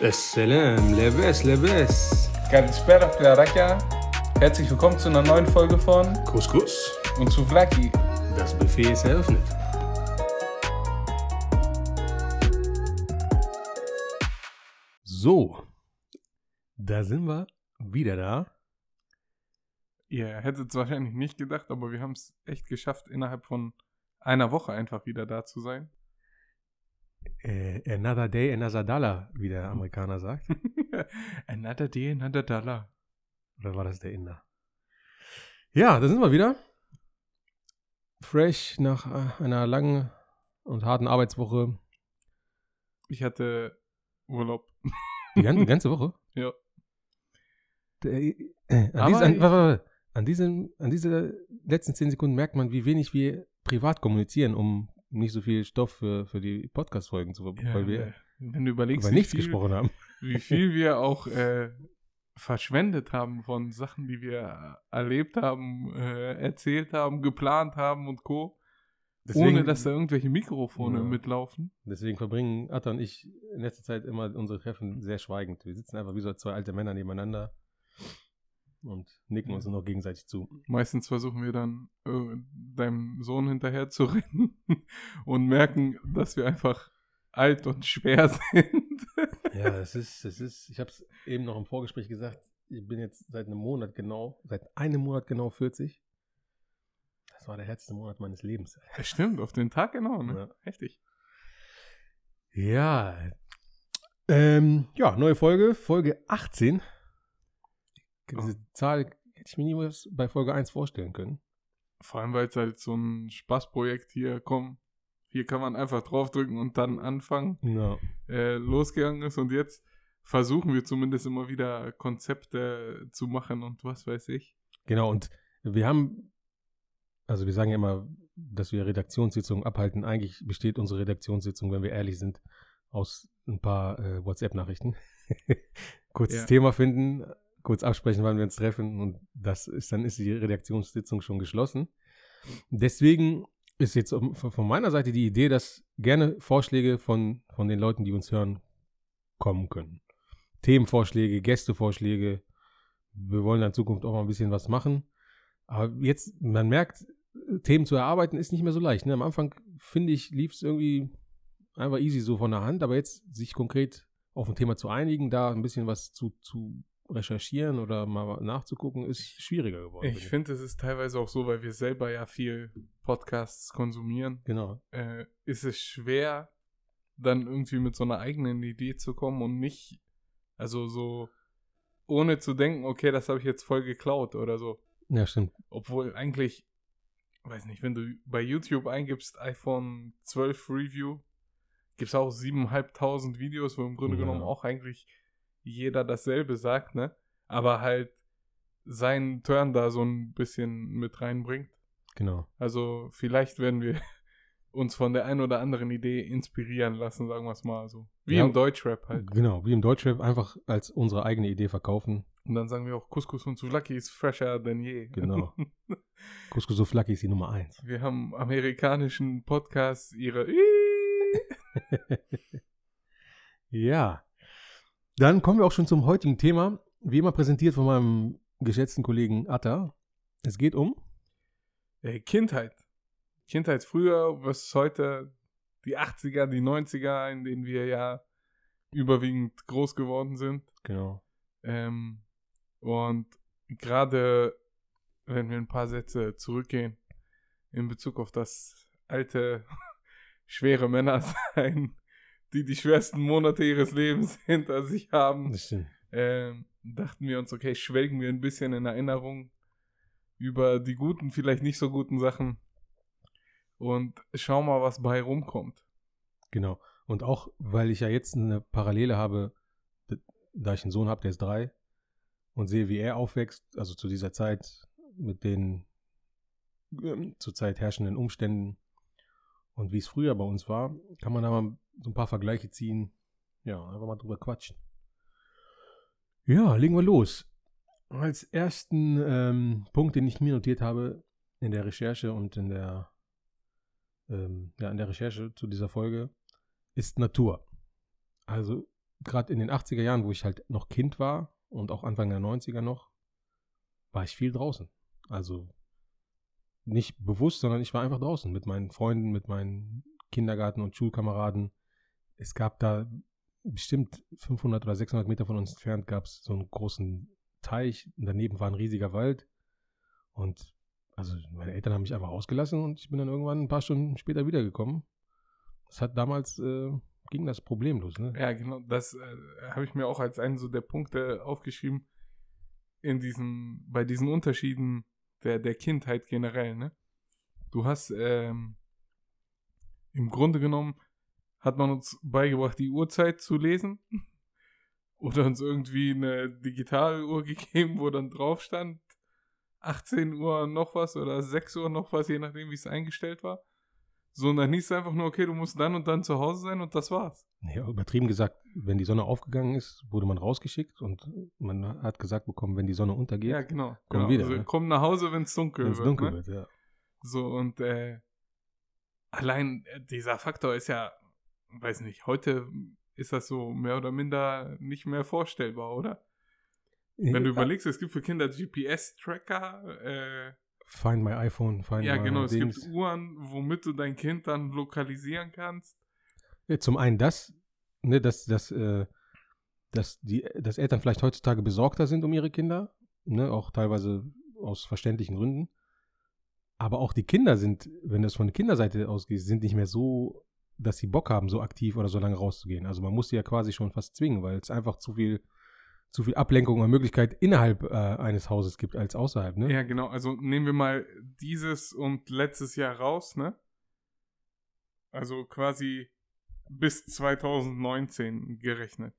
Assalam, Leves, Leves. Galitzbera, Klaraka. Herzlich willkommen zu einer neuen Folge von Couscous und zu Vlaki. Das Buffet ist eröffnet. So, da sind wir wieder da. Ihr hättet es wahrscheinlich nicht gedacht, aber wir haben es echt geschafft, innerhalb von einer Woche einfach wieder da zu sein. Äh, another day, another dollar, wie der Amerikaner sagt. another day, another dollar. Oder war das der Inder? Ja, da sind wir wieder. Fresh nach äh, einer langen und harten Arbeitswoche. Ich hatte Urlaub. Die ganze, ganze Woche. Ja. Der, äh, an, Aber diesen, an, warte, warte. an, diesen, an diese letzten zehn Sekunden merkt man, wie wenig wir privat kommunizieren, um nicht so viel Stoff für, für die Podcast-Folgen zu Ja, weil wir wenn du überlegst, über nichts viel, gesprochen haben. wie viel wir auch äh, verschwendet haben von Sachen, die wir erlebt haben, äh, erzählt haben, geplant haben und Co. ohne dass da irgendwelche Mikrofone Ja. mitlaufen. Deswegen verbringen Atta und ich in letzter Zeit immer unsere Treffen sehr schweigend. Wir sitzen einfach wie so zwei alte Männer nebeneinander und nicken uns nur noch gegenseitig zu. Meistens versuchen wir dann äh, deinem Sohn hinterher zu rennen und merken, dass wir einfach alt und schwer sind. Ja, das ist, das ist, ich habe es eben noch im Vorgespräch gesagt, ich bin jetzt seit einem Monat genau, seit einem Monat genau 40. Das war der härteste Monat meines Lebens. Ja, Stimmt, auf den Tag genau, ne? Ja. Heftig. Ja. Ähm, ja, neue Folge, Folge 18. Diese Zahl hätte ich mir niemals bei Folge 1 vorstellen können. Vor allem, weil es halt so ein Spaßprojekt hier kommt. Hier kann man einfach draufdrücken und dann anfangen. Ja. äh, losgegangen ist und jetzt versuchen wir zumindest immer wieder Konzepte zu machen und was weiß ich. Genau, und wir haben, also wir sagen ja immer, dass wir Redaktionssitzungen abhalten. Eigentlich besteht unsere Redaktionssitzung, wenn wir ehrlich sind, aus ein paar äh, WhatsApp-Nachrichten. Kurzes Ja. Thema finden, kurz absprechen, wann wir uns treffen und das ist, dann ist die Redaktionssitzung schon geschlossen. Deswegen ist jetzt von von meiner Seite die Idee, dass gerne Vorschläge von, von den Leuten, die uns hören, kommen können. Themenvorschläge, Gästevorschläge. Wir wollen in Zukunft auch mal ein bisschen was machen. Aber jetzt, man merkt, Themen zu erarbeiten ist nicht mehr so leicht. Ne? Am Anfang, finde ich, lief es irgendwie einfach easy so von der Hand, aber jetzt sich konkret auf ein Thema zu einigen, da ein bisschen was zu, zu recherchieren oder mal nachzugucken, ist schwieriger geworden. Ich finde, es ist teilweise auch so, weil wir selber ja viel Podcasts konsumieren, Genau. äh, ist es schwer, dann irgendwie mit so einer eigenen Idee zu kommen und nicht, also so, ohne zu denken, okay, das habe ich jetzt voll geklaut oder so. Ja, stimmt. Obwohl eigentlich, weiß nicht, wenn du bei YouTube eingibst iPhone 12 Review, gibt es auch 7.500 Videos, wo im Grunde Ja. genommen auch eigentlich jeder dasselbe sagt, ne? Aber halt seinen Turn da so ein bisschen mit reinbringt. Genau. Also vielleicht werden wir uns von der einen oder anderen Idee inspirieren lassen, sagen wir es mal so. Wie Ja. im Deutschrap halt. Genau, wie im Deutschrap einfach als unsere eigene Idee verkaufen. Und dann sagen wir auch, Couscous und Souvlaki ist fresher denn je. Genau. Couscous Souflaki ist die Nummer eins. Wir haben amerikanischen Podcasts ihre Ja. Dann kommen wir auch schon zum heutigen Thema. Wie immer präsentiert von meinem geschätzten Kollegen Atta. Es geht um. äh, Kindheit. Kindheit früher versus heute die 80er, die 90er, in denen wir ja überwiegend groß geworden sind. Genau. Ähm, und gerade wenn wir ein paar Sätze zurückgehen in Bezug auf das alte, schwere Männersein, die die schwersten Monate ihres Lebens hinter sich haben, ähm, dachten wir uns, okay, schwelgen wir ein bisschen in Erinnerung über die guten, vielleicht nicht so guten Sachen und schauen mal, was bei rumkommt. Genau. Und auch, weil ich ja jetzt eine Parallele habe, da ich einen Sohn habe, der ist drei, und sehe, wie er aufwächst, also zu dieser Zeit mit den ähm, zurzeit herrschenden Umständen und wie es früher bei uns war, kann man da mal so ein paar Vergleiche ziehen. Ja, einfach mal drüber quatschen. Ja, legen wir los. Als ersten ähm, Punkt, den ich mir notiert habe in der Recherche und in der, ähm, ja, in der Recherche zu dieser Folge, ist Natur. Also gerade in den 80er Jahren, wo ich halt noch Kind war und auch Anfang der 90er noch, war ich viel draußen. Also nicht bewusst, sondern ich war einfach draußen mit meinen Freunden, mit meinen Kindergarten- und Schulkameraden. Es gab da bestimmt 500 oder 600 Meter von uns entfernt gab es so einen großen Teich. Und daneben war ein riesiger Wald. Und also meine Eltern haben mich einfach ausgelassen und ich bin dann irgendwann ein paar Stunden später wiedergekommen. Das hat damals äh, ging das problemlos, ne? Ja, genau. Das äh, habe ich mir auch als einen so der Punkte aufgeschrieben in diesen, bei diesen Unterschieden der, der Kindheit generell, ne? Du hast ähm, im Grunde genommen hat man uns beigebracht, die Uhrzeit zu lesen. Oder uns irgendwie eine Digitaluhr gegeben, wo dann drauf stand, 18 Uhr noch was oder 6 Uhr noch was, je nachdem, wie es eingestellt war. So, und dann hieß es einfach nur, okay, du musst dann und dann zu Hause sein und das war's. Ja, übertrieben gesagt, wenn die Sonne aufgegangen ist, wurde man rausgeschickt und man hat gesagt bekommen, wenn die Sonne untergeht, Ja, genau. Komm genau. wieder, also, ne? komm nach Hause, wenn es dunkel wenn es wird. dunkel ne? wird, ja. So, und äh, allein äh, dieser Faktor ist ja, weiß nicht, heute ist das so mehr oder minder nicht mehr vorstellbar, oder? Wenn du Ja, überlegst, es gibt für Kinder GPS-Tracker, äh, Find my iPhone, find ja my genau, es Dings. gibt Uhren, womit du dein Kind dann lokalisieren kannst. Ja, zum einen das, ne, dass, dass, äh, dass, die, dass Eltern vielleicht heutzutage besorgter sind um ihre Kinder, ne, auch teilweise aus verständlichen Gründen. Aber auch die Kinder sind, wenn das von der Kinderseite ausgeht, sind nicht mehr so, dass sie Bock haben, so aktiv oder so lange rauszugehen. Also man muss sie ja quasi schon fast zwingen, weil es einfach zu viel, zu viel Ablenkung und Möglichkeit innerhalb äh, eines Hauses gibt als außerhalb, ne? Ja, genau, also nehmen wir mal dieses und letztes Jahr raus, ne? Also quasi bis 2019 gerechnet.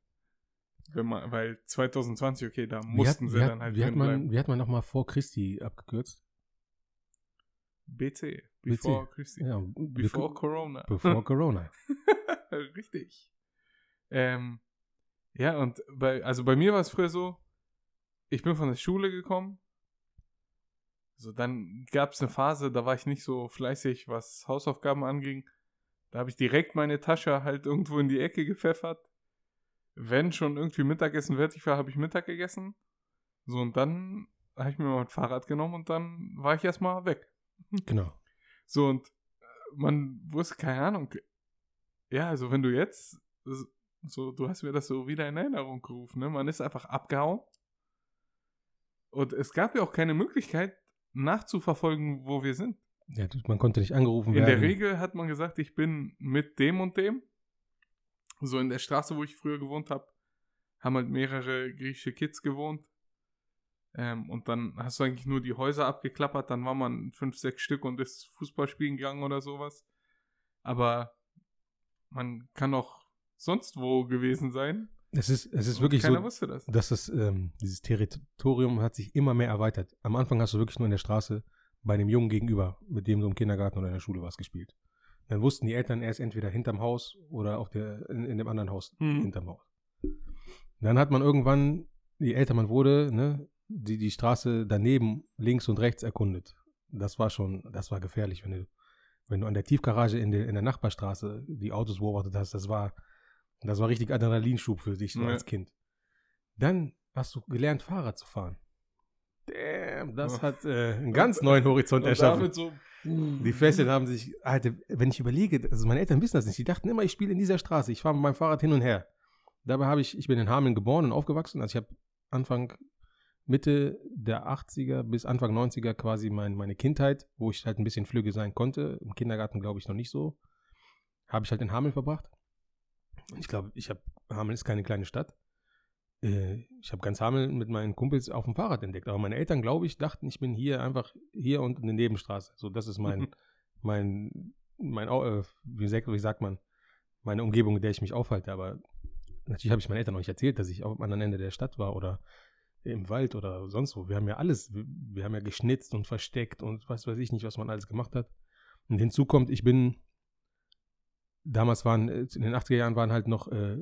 Man, weil 2020, okay, da mussten wie sie hat, dann halt wie hat man, bleiben. wie hat man nochmal vor Christi abgekürzt? BC, before Christi. Ja, Before Corona. before Corona. Richtig. Ähm, ja, und bei, also bei mir war es früher so, ich bin von der Schule gekommen. So, dann gab es eine Phase, da war ich nicht so fleißig, was Hausaufgaben anging. Da habe ich direkt meine Tasche halt irgendwo in die Ecke gepfeffert. Wenn schon irgendwie Mittagessen fertig war, habe ich Mittag gegessen. So, und dann habe ich mir mein Fahrrad genommen und dann war ich erstmal weg. Genau. So, und äh, man wusste, keine Ahnung. Ja, also wenn du jetzt, so, du hast mir das so wieder in Erinnerung gerufen, ne? Man ist einfach abgehauen. Und es gab ja auch keine Möglichkeit, nachzuverfolgen, wo wir sind. Ja, man konnte nicht angerufen In werden. der Regel hat man gesagt, ich bin mit dem und dem. So in der Straße, wo ich früher gewohnt habe, haben halt mehrere griechische Kids gewohnt. Ähm, und dann hast du eigentlich nur die Häuser abgeklappert, dann war man fünf, sechs Stück und ist Fußball spielen gegangen oder sowas. Aber man kann auch sonst wo gewesen sein. Es ist, es ist wirklich Keiner so, wusste das. dass das, ähm, dieses Territorium hat sich immer mehr erweitert. Am Anfang hast du wirklich nur in der Straße bei dem Jungen gegenüber, mit dem du im Kindergarten oder in der Schule was gespielt. Dann wussten die Eltern, er ist entweder hinterm Haus oder auf der, in, in dem anderen Haus Mhm. hinterm Haus. Dann hat man irgendwann, je älter man wurde, ne, die, die Straße daneben links und rechts erkundet. Das war schon, das war gefährlich, wenn du, wenn du an der Tiefgarage in der, in der Nachbarstraße die Autos beobachtet hast, das war, das war richtig Adrenalinschub für dich, so Ja. als Kind. Dann hast du gelernt, Fahrrad zu fahren. Damn, das Ja. hat äh, einen ganz neuen Horizont erschaffen. so, Die Fesseln haben sich, Alter, wenn ich überlege, also meine Eltern wissen das nicht, die dachten immer, ich spiele in dieser Straße, ich fahre mit meinem Fahrrad hin und her. Dabei habe ich, ich bin in Hameln geboren und aufgewachsen, also ich habe Anfang, Mitte der 80er bis Anfang 90er quasi mein, meine Kindheit, wo ich halt ein bisschen flügge sein konnte, im Kindergarten glaube ich noch nicht so, habe ich halt in Hameln verbracht. Und ich glaube, ich habe, Hameln ist keine kleine Stadt. Äh, Ich habe ganz Hameln mit meinen Kumpels auf dem Fahrrad entdeckt. Aber meine Eltern, glaube ich, dachten, ich bin hier einfach hier und in der Nebenstraße. So, das ist mein, mein, mein, äh, wie sagt, wie sagt man, meine Umgebung, in der ich mich aufhalte. Aber natürlich habe ich meinen Eltern noch nicht erzählt, dass ich auch am anderen Ende der Stadt war oder im Wald oder sonst wo. Wir haben ja alles, wir, wir haben ja geschnitzt und versteckt und was weiß ich nicht, was man alles gemacht hat. Und hinzu kommt, ich bin, damals waren, äh, in den 80er Jahren waren halt noch, äh,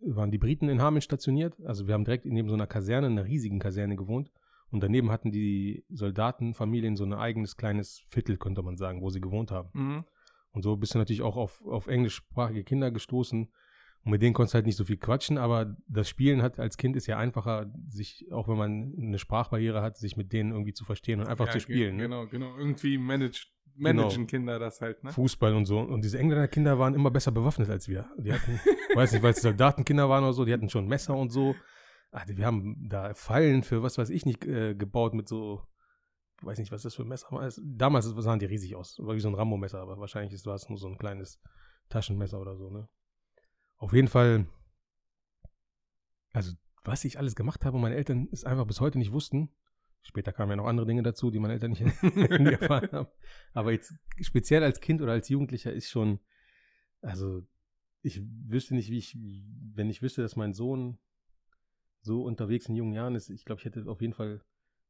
waren die Briten in Hameln stationiert. Also wir haben direkt neben so einer Kaserne, einer riesigen Kaserne gewohnt. Und daneben hatten die Soldatenfamilien so ein eigenes kleines Viertel, könnte man sagen, wo sie gewohnt haben. mhm. Und so bist du natürlich auch auf, auf englischsprachige Kinder gestoßen. Und mit denen konntest du halt nicht so viel quatschen, aber das Spielen hat als Kind ist ja einfacher, sich, auch wenn man eine Sprachbarriere hat, sich mit denen irgendwie zu verstehen und einfach Ja, zu ge- spielen. ne? Genau, genau. Irgendwie manage, Genau. managen Kinder das halt, ne? Fußball und so. Und diese Engländer Kinder waren immer besser bewaffnet als wir. Die hatten, weiß nicht, weil es Soldatenkinder waren oder so, die hatten schon Messer und so. Ach, wir haben da Fallen für was weiß ich nicht äh, gebaut mit so, weiß nicht, was das für Messer war. Damals sahen die riesig aus. War wie so ein Rambo-Messer, aber wahrscheinlich war es nur so ein kleines Taschenmesser oder so, ne? Auf jeden Fall, also was ich alles gemacht habe und meine Eltern es einfach bis heute nicht wussten. Später kamen ja noch andere Dinge dazu, die meine Eltern nicht erfahren haben. Aber jetzt speziell als Kind oder als Jugendlicher ist schon, also ich wüsste nicht, wie ich, wenn ich wüsste, dass mein Sohn so unterwegs in jungen Jahren ist, ich glaube, ich hätte auf jeden Fall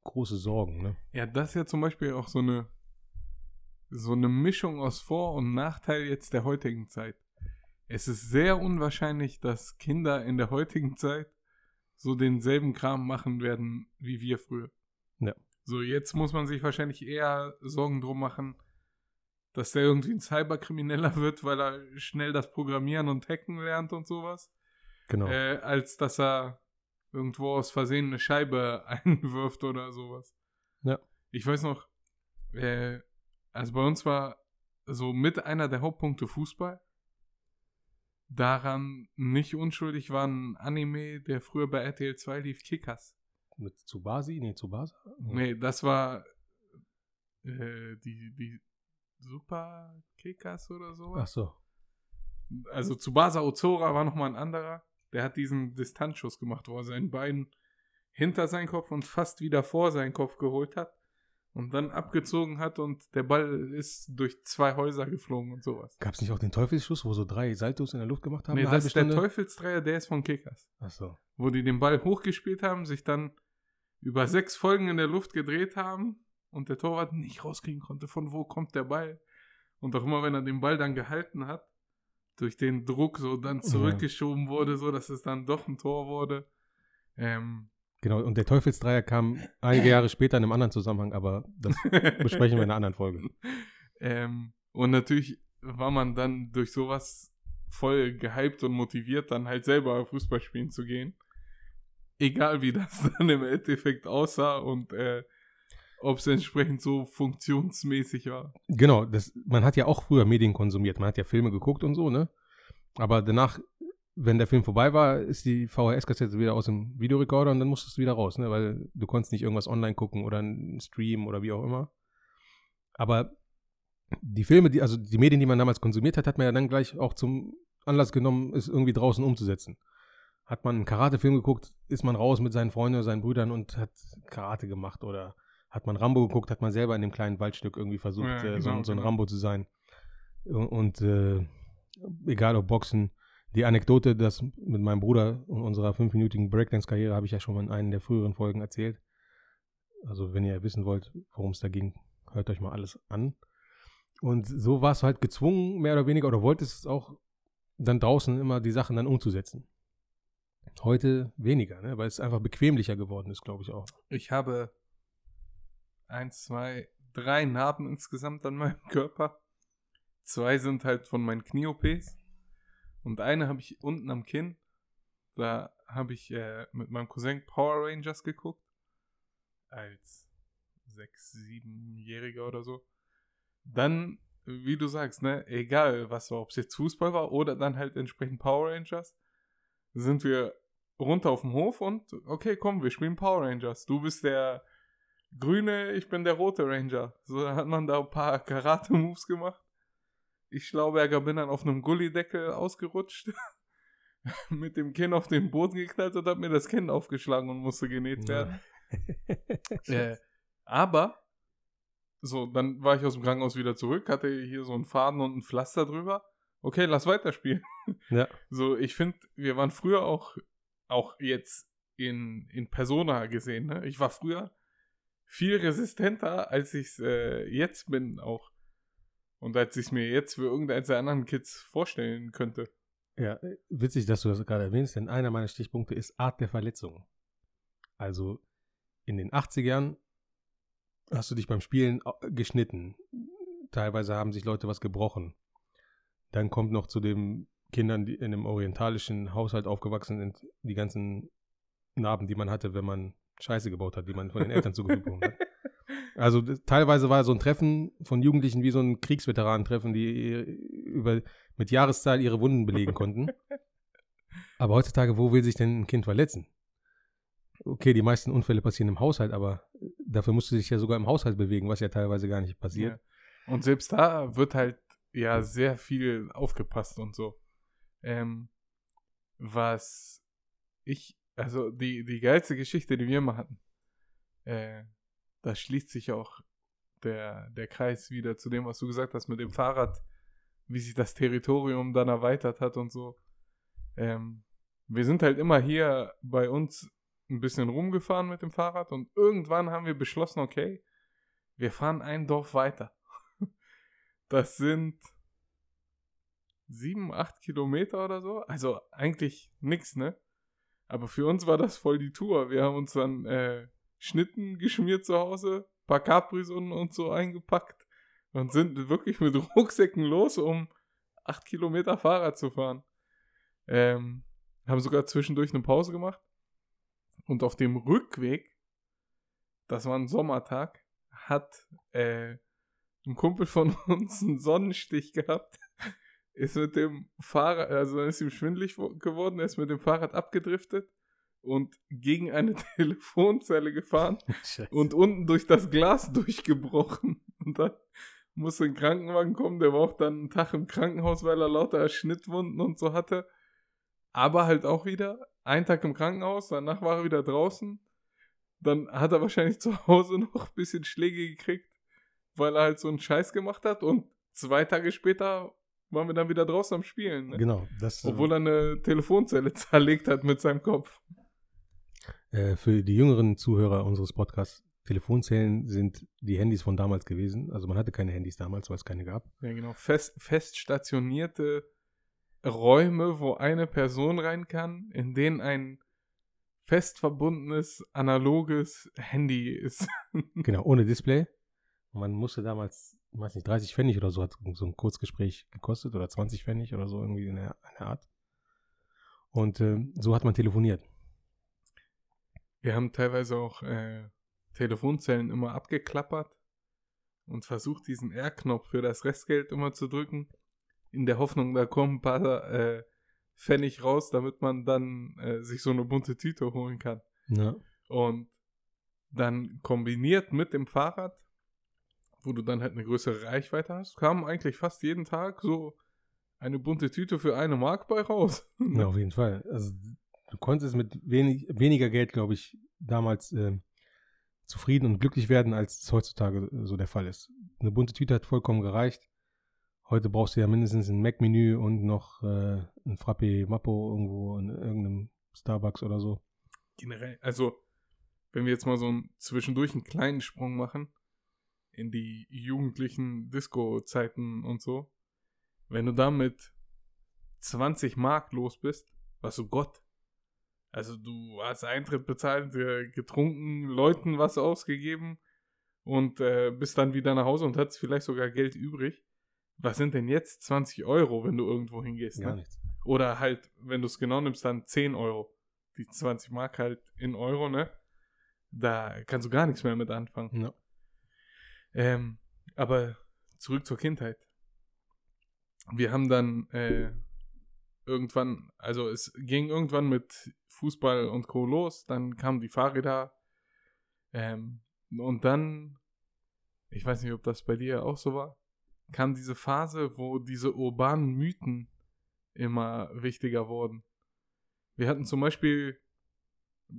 große Sorgen. Ne? Ja, das ist ja zum Beispiel auch so eine, so eine Mischung aus Vor- und Nachteil jetzt der heutigen Zeit. Es ist sehr unwahrscheinlich, dass Kinder in der heutigen Zeit so denselben Kram machen werden wie wir früher. Ja. So, jetzt muss man sich wahrscheinlich eher Sorgen drum machen, dass der irgendwie ein Cyberkrimineller wird, weil er schnell das Programmieren und Hacken lernt und sowas, Genau. äh, als dass er irgendwo aus Versehen eine Scheibe einwirft oder sowas. Ja. Ich weiß noch, äh, also bei uns war so mit einer der Hauptpunkte Fußball. Daran nicht unschuldig war ein Anime, der früher bei RTL 2 lief, Kickers. Mit Tsubasi? Nee, Tsubasa? Nee, das war äh, die, die Super Kickers oder Ach sowas. so. Also Tsubasa Ozora war nochmal ein anderer. Der hat diesen Distanzschuss gemacht, wo er sein Bein hinter seinen Kopf und fast wieder vor seinen Kopf geholt hat und dann abgezogen hat und der Ball ist durch zwei Häuser geflogen und sowas. Gab es nicht auch den Teufelsschuss, wo so drei Saltos in der Luft gemacht haben? Nee, das ist der? Teufelsdreier, der ist von Kickers. Ach so. Wo die den Ball hochgespielt haben, sich dann über sechs Folgen in der Luft gedreht haben und der Torwart nicht rauskriegen konnte, von wo kommt der Ball. Und auch immer, wenn er den Ball dann gehalten hat, durch den Druck so dann zurückgeschoben wurde, so dass es dann doch ein Tor wurde. Ähm, Genau, und der Teufelsdreier kam einige Jahre später in einem anderen Zusammenhang, aber das besprechen wir in einer anderen Folge. ähm, und natürlich war man dann durch sowas voll gehypt und motiviert, dann halt selber Fußball spielen zu gehen. Egal wie das dann im Endeffekt aussah und äh, ob es entsprechend so funktionsmäßig war. Genau, das, man hat ja auch früher Medien konsumiert. Man hat ja Filme geguckt und so, ne? Aber danach, wenn der Film vorbei war, ist die VHS-Kassette wieder aus dem Videorekorder und dann musstest du wieder raus, ne? Weil du konntest nicht irgendwas online gucken oder einen Stream oder wie auch immer. Aber die Filme, die, also die Medien, die man damals konsumiert hat, hat man ja dann gleich auch zum Anlass genommen, es irgendwie draußen umzusetzen. Hat man einen Karate-Film geguckt, ist man raus mit seinen Freunden oder seinen Brüdern und hat Karate gemacht oder hat man Rambo geguckt, hat man selber in dem kleinen Waldstück irgendwie versucht, Ja, äh, so, genau, so ein genau. Rambo zu sein. Und, und äh, egal ob Boxen, die Anekdote, das mit meinem Bruder und unserer fünfminütigen Breakdance-Karriere habe ich ja schon mal in einer der früheren Folgen erzählt. Also wenn ihr wissen wollt, worum es da ging, hört euch mal alles an. Und so warst du halt gezwungen, mehr oder weniger, oder wolltest es auch dann draußen immer die Sachen dann umzusetzen. Heute weniger, ne? weil es einfach bequemlicher geworden ist, glaube ich auch. Ich habe eins, zwei, drei Narben insgesamt an meinem Körper. Zwei sind halt von meinen Knie-OPs. Und eine habe ich unten am Kinn. Da habe ich äh, mit meinem Cousin Power Rangers geguckt. Als sechs, siebenjähriger oder so. Dann, wie du sagst, ne, egal was war, ob es jetzt Fußball war oder dann halt entsprechend Power Rangers, sind wir runter auf dem Hof und okay, komm, wir spielen Power Rangers. Du bist der grüne, ich bin der rote Ranger. So hat man da ein paar Karate-Moves gemacht. Ich Schlauberger bin dann auf einem Gullideckel ausgerutscht, mit dem Kinn auf den Boden geknallt und hab mir das Kinn aufgeschlagen und musste genäht werden. Äh, aber, so, dann war ich aus dem Krankenhaus wieder zurück, hatte hier so einen Faden und ein Pflaster drüber. Okay, lass weiterspielen. Ja. So, ich finde, wir waren früher auch, auch jetzt in, in Persona gesehen, ne? Ich war früher viel resistenter, als ich es äh, jetzt bin auch. Und als ich es mir jetzt für irgendeins der anderen Kids vorstellen könnte. Ja, witzig, dass du das gerade erwähnst, denn einer meiner Stichpunkte ist Art der Verletzung. Also in den 80ern hast du dich beim Spielen au- geschnitten. Teilweise haben sich Leute was gebrochen. Dann kommt noch zu dem Kindern, die in einem orientalischen Haushalt aufgewachsen sind, die ganzen Narben, die man hatte, wenn man Scheiße gebaut hat, die man von den Eltern zugefügt bekommen hat. Also teilweise war so ein Treffen von Jugendlichen wie so ein Kriegsveteranentreffen, die über, mit Jahreszahl ihre Wunden belegen konnten. Aber heutzutage, wo will sich denn ein Kind verletzen? Okay, die meisten Unfälle passieren im Haushalt, aber dafür musst du dich ja sogar im Haushalt bewegen, was ja teilweise gar nicht passiert. Ja. Und selbst da wird halt ja sehr viel aufgepasst und so. Ähm, was ich, also die, die geilste Geschichte, die wir mal hatten, äh, da schließt sich auch der, der Kreis wieder zu dem, was du gesagt hast mit dem Fahrrad, wie sich das Territorium dann erweitert hat und so. Ähm, wir sind halt immer hier bei uns ein bisschen rumgefahren mit dem Fahrrad und irgendwann haben wir beschlossen, okay, wir fahren ein Dorf weiter. Das sind sieben, acht Kilometer oder so. Also eigentlich nix, ne? Aber für uns war das voll die Tour. Wir haben uns dann äh, Schnitten geschmiert zu Hause, paar Capris und, und so eingepackt und sind wirklich mit Rucksäcken los, um acht Kilometer Fahrrad zu fahren. Ähm, haben sogar zwischendurch eine Pause gemacht. Und auf dem Rückweg, das war ein Sommertag, hat äh, ein Kumpel von uns einen Sonnenstich gehabt. Ist mit dem Fahrrad, also dann ist ihm schwindlig geworden, er ist mit dem Fahrrad abgedriftet und gegen eine Telefonzelle gefahren Scheiße. und unten durch das Glas durchgebrochen. Und dann musste ein Krankenwagen kommen, der war auch dann einen Tag im Krankenhaus, weil er lauter Schnittwunden und so hatte. Aber halt auch wieder einen Tag im Krankenhaus, danach war er wieder draußen. Dann hat er wahrscheinlich zu Hause noch ein bisschen Schläge gekriegt, weil er halt so einen Scheiß gemacht hat. Und zwei Tage später waren wir dann wieder draußen am Spielen. Ne? Genau. Das, Obwohl er eine Telefonzelle zerlegt hat mit seinem Kopf. Äh, für die jüngeren Zuhörer unseres Podcasts, Telefonzellen sind die Handys von damals gewesen. Also man hatte keine Handys damals, weil es keine gab. Ja, genau. Fest, fest stationierte Räume, wo eine Person rein kann, in denen ein fest verbundenes, analoges Handy ist. genau, ohne Display. Man musste damals, ich weiß nicht, 30 Pfennig oder so hat so ein Kurzgespräch gekostet oder 20 Pfennig oder so irgendwie in der, in der Art. Und äh, so hat man telefoniert. Wir haben teilweise auch äh, Telefonzellen immer abgeklappert und versucht, diesen R-Knopf für das Restgeld immer zu drücken, in der Hoffnung, da kommen ein paar äh, Pfennig raus, damit man dann äh, sich so eine bunte Tüte holen kann. Ja. Und dann kombiniert mit dem Fahrrad, wo du dann halt eine größere Reichweite hast, kam eigentlich fast jeden Tag so eine bunte Tüte für eine Mark bei raus. Ja, auf jeden Fall. Also du konntest mit wenig, weniger Geld, glaube ich, damals äh, zufrieden und glücklich werden, als es heutzutage so der Fall ist. Eine bunte Tüte hat vollkommen gereicht. Heute brauchst du ja mindestens ein Mac-Menü und noch äh, ein Frappe Mappo irgendwo in irgendeinem Starbucks oder so. Generell, also wenn wir jetzt mal so einen, zwischendurch einen kleinen Sprung machen in die jugendlichen Disco-Zeiten und so, wenn du da mit 20 Mark los bist, was so Gott, also du hast Eintritt bezahlt, getrunken, Leuten was ausgegeben und äh, bist dann wieder nach Hause und hast vielleicht sogar Geld übrig. Was sind denn jetzt 20 Euro, wenn du irgendwo hingehst? Gar ne? nichts. Oder halt, wenn du es genau nimmst, dann 10 Euro. Die 20 Mark halt in Euro, ne? Da kannst du gar nichts mehr mit anfangen. Ja. Ähm, aber zurück zur Kindheit. Wir haben dann äh, irgendwann, also es ging irgendwann mit Fußball und Co. los, dann kamen die Fahrräder ähm, und dann, ich weiß nicht, ob das bei dir auch so war, kam diese Phase, wo diese urbanen Mythen immer wichtiger wurden. Wir hatten zum Beispiel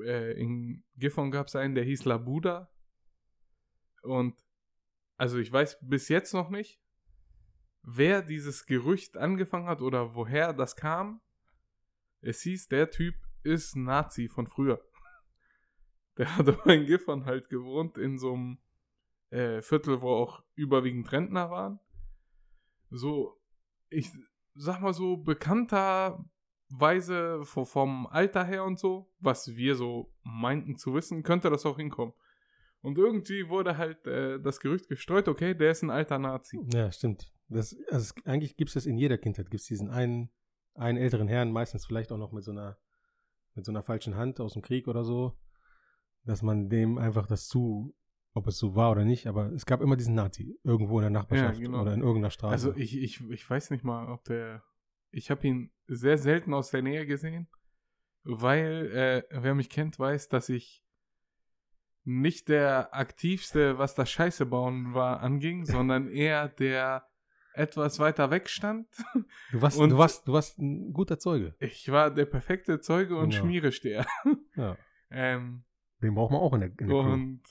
äh, in Gifhorn gab es einen, der hieß Labuda. Und also ich weiß bis jetzt noch nicht, wer dieses Gerücht angefangen hat oder woher das kam. Es hieß, der Typ ist Nazi von früher. Der hat aber in Gifhorn halt gewohnt, in so einem äh, Viertel, wo auch überwiegend Rentner waren. So, ich sag mal so, bekannterweise vom Alter her und so, was wir so meinten zu wissen, könnte das auch hinkommen. Und irgendwie wurde halt äh, das Gerücht gestreut, okay, der ist ein alter Nazi. Ja, stimmt. Das, also eigentlich gibt es das in jeder Kindheit. Gibt es diesen einen einen älteren Herrn, meistens vielleicht auch noch mit so einer, mit so einer falschen Hand aus dem Krieg oder so, dass man dem einfach das zu, ob es so war oder nicht, aber es gab immer diesen Nazi irgendwo in der Nachbarschaft Ja, genau. oder in irgendeiner Straße. Also ich, ich, ich weiß nicht mal, ob der. Ich habe ihn sehr selten aus der Nähe gesehen, weil äh, wer mich kennt, weiß, dass ich nicht der aktivste, was das Scheiße bauen war, anging, sondern eher der etwas weiter weg stand. du, warst, und- du, warst, du warst ein guter Zeuge. Ich war der perfekte Zeuge und Genau. Schmieresteher. Ja. Ähm, Den braucht man auch in der, in der. Und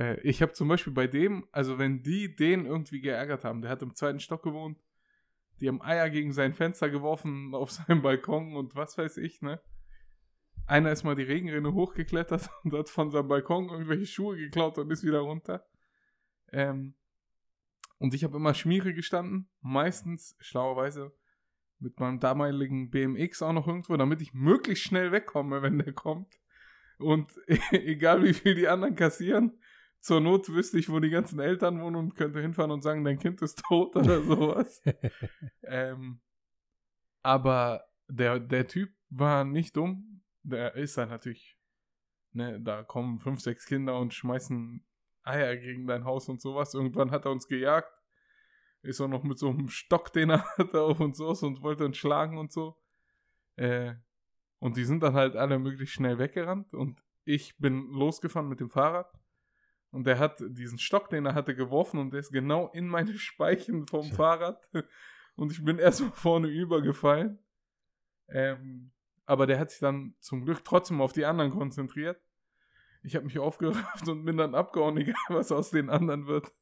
äh, ich habe zum Beispiel bei dem, also wenn die den irgendwie geärgert haben, der hat im zweiten Stock gewohnt, die haben Eier gegen sein Fenster geworfen auf seinem Balkon und was weiß ich, ne? Einer ist mal die Regenrinne hochgeklettert und hat von seinem Balkon irgendwelche Schuhe geklaut und ist wieder runter. Ähm, und ich habe immer Schmiere gestanden, meistens schlauerweise mit meinem damaligen BMX auch noch irgendwo, damit ich möglichst schnell wegkomme, wenn der kommt. Und egal wie viel die anderen kassieren, zur Not wüsste ich, wo die ganzen Eltern wohnen und könnte hinfahren und sagen, dein Kind ist tot oder sowas. ähm, aber der, der Typ war nicht dumm. Der ist dann natürlich, ne, da kommen fünf, sechs Kinder und schmeißen Eier gegen dein Haus und sowas. Irgendwann hat er uns gejagt. Ist auch noch mit so einem Stock, den er hatte, auf uns los und wollte uns schlagen und so. Äh, und die sind dann halt alle möglichst schnell weggerannt und ich bin losgefahren mit dem Fahrrad. Und der hat diesen Stock, den er hatte, geworfen und der ist genau in meine Speichen vom. Fahrrad. Und ich bin erstmal vorne übergefallen. Ähm, aber der hat sich dann zum Glück trotzdem auf die anderen konzentriert. Ich habe mich aufgerafft und bin dann abgehauen, egal was aus den anderen wird.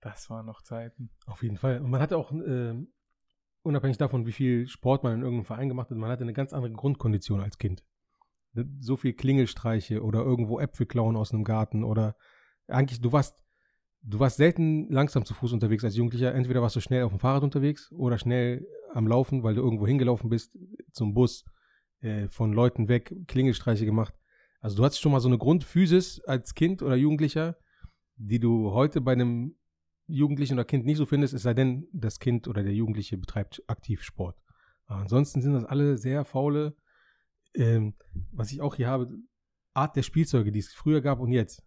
Das waren noch Zeiten. Auf jeden Fall. Und man hatte auch, ähm, unabhängig davon, wie viel Sport man in irgendeinem Verein gemacht hat, man hatte eine ganz andere Grundkondition als Kind. So viel Klingelstreiche oder irgendwo Äpfel klauen aus einem Garten oder eigentlich, du warst, du warst selten langsam zu Fuß unterwegs als Jugendlicher. Entweder warst du schnell auf dem Fahrrad unterwegs oder schnell am Laufen, weil du irgendwo hingelaufen bist zum Bus, äh, von Leuten weg, Klingelstreiche gemacht. Also du hattest schon mal so eine Grundphysis als Kind oder Jugendlicher, die du heute bei einem Jugendlichen oder Kind nicht so findest, es sei denn, das Kind oder der Jugendliche betreibt aktiv Sport. Aber ansonsten sind das alle sehr faule, ähm, was ich auch hier habe, Art der Spielzeuge, die es früher gab und jetzt.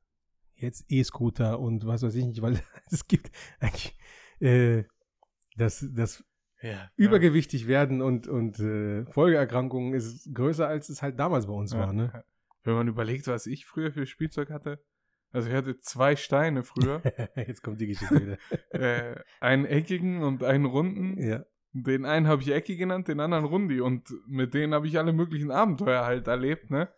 Jetzt E-Scooter und was weiß ich nicht, weil es gibt eigentlich äh, das, das Ja. übergewichtig werden und, und äh, Folgeerkrankungen ist größer, als es halt damals bei uns war. Ne? Wenn man überlegt, was ich früher für Spielzeug hatte. Also ich hatte zwei Steine früher. Jetzt kommt die Geschichte wieder. äh, einen eckigen und einen runden. ja. Den einen habe ich Ecki genannt, den anderen Rundi. Und mit denen habe ich alle möglichen Abenteuer halt erlebt, ne?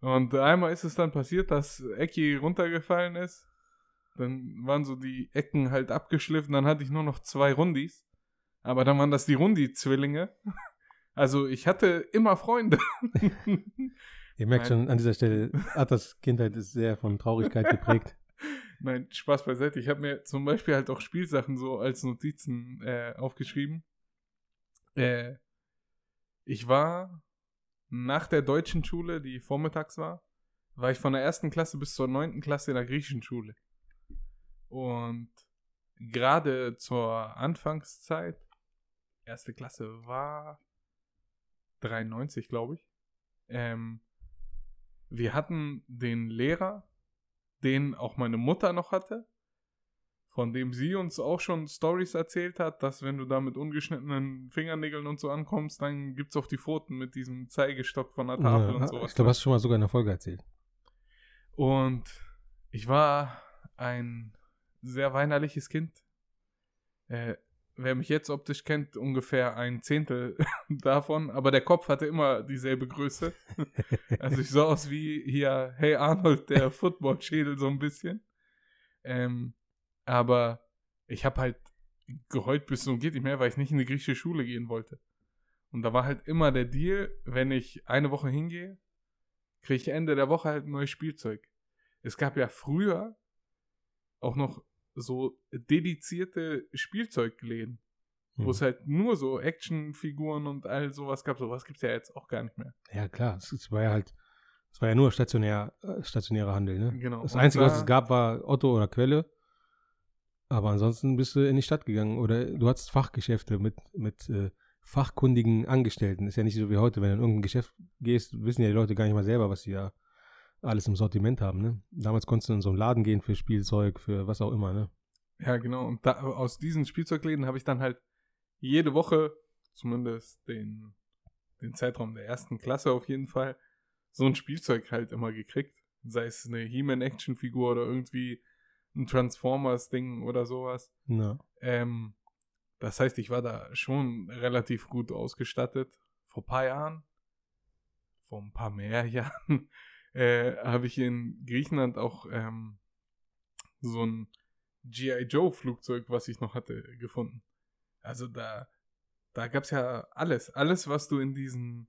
Und einmal ist es dann passiert, dass Ecki runtergefallen ist. Dann waren so die Ecken halt abgeschliffen. Dann hatte ich nur noch zwei Rundis. Aber dann waren das die Rundi-Zwillinge. Also ich hatte immer Freunde. Ihr merkt Nein. schon an dieser Stelle, Atas Kindheit ist sehr von Traurigkeit geprägt. Nein, Spaß beiseite. Ich habe mir zum Beispiel halt auch Spielsachen so als Notizen äh, aufgeschrieben. Äh, ich war nach der deutschen Schule, die vormittags war, war ich von der ersten Klasse bis zur neunten Klasse in der griechischen Schule. Und gerade zur Anfangszeit, erste Klasse war 93, glaube ich. Ähm, wir hatten den Lehrer, den auch meine Mutter noch hatte, von dem sie uns auch schon Stories erzählt hat, dass wenn du da mit ungeschnittenen Fingernägeln und so ankommst, dann gibt's auf die Pfoten mit diesem Zeigestock von der Tafel Ja, und sowas. ich glaube, hast du schon mal sogar in der Folge erzählt. Und ich war ein sehr weinerliches Kind. Äh, wer mich jetzt optisch kennt, ungefähr ein Zehntel davon, aber der Kopf hatte immer dieselbe Größe. Also ich sah aus wie hier, hey Arnold, der Football-Schädel so ein bisschen. Ähm, aber ich habe halt geheult bis zum geht nicht mehr, weil ich nicht in die griechische Schule gehen wollte. Und da war halt immer der Deal, wenn ich eine Woche hingehe, kriege ich Ende der Woche halt ein neues Spielzeug. Es gab ja früher auch noch so dedizierte Spielzeugläden, Hm. wo es halt nur so Actionfiguren und all sowas gab. Sowas gibt es ja jetzt auch gar nicht mehr. Ja, klar. Es, war ja halt, es war ja nur stationär, äh, stationärer Handel, ne? Genau. Das Und Einzige, was da- es gab, war Otto oder Quelle. Aber ansonsten bist du in die Stadt gegangen oder du hattest Fachgeschäfte mit, mit äh, fachkundigen Angestellten. Ist ja nicht so wie heute, wenn du in irgendein Geschäft gehst, wissen ja die Leute gar nicht mal selber, was sie da alles im Sortiment haben. Ne? Damals konntest du in so einen Laden gehen für Spielzeug, für was auch immer. Ne? Ja, genau. Und da, aus diesen Spielzeugläden habe ich dann halt jede Woche, zumindest den, den Zeitraum der ersten Klasse auf jeden Fall, so ein Spielzeug halt immer gekriegt. Sei es eine He-Man-Action-Figur oder irgendwie ein Transformers-Ding oder sowas. Ja. Ähm, das heißt, ich war da schon relativ gut ausgestattet. Vor ein paar Jahren, vor ein paar mehr Jahren, äh, habe ich in Griechenland auch ähm, so ein G.I. Joe Flugzeug, was ich noch hatte, gefunden. Also da, da gab es ja alles. Alles, was du in diesen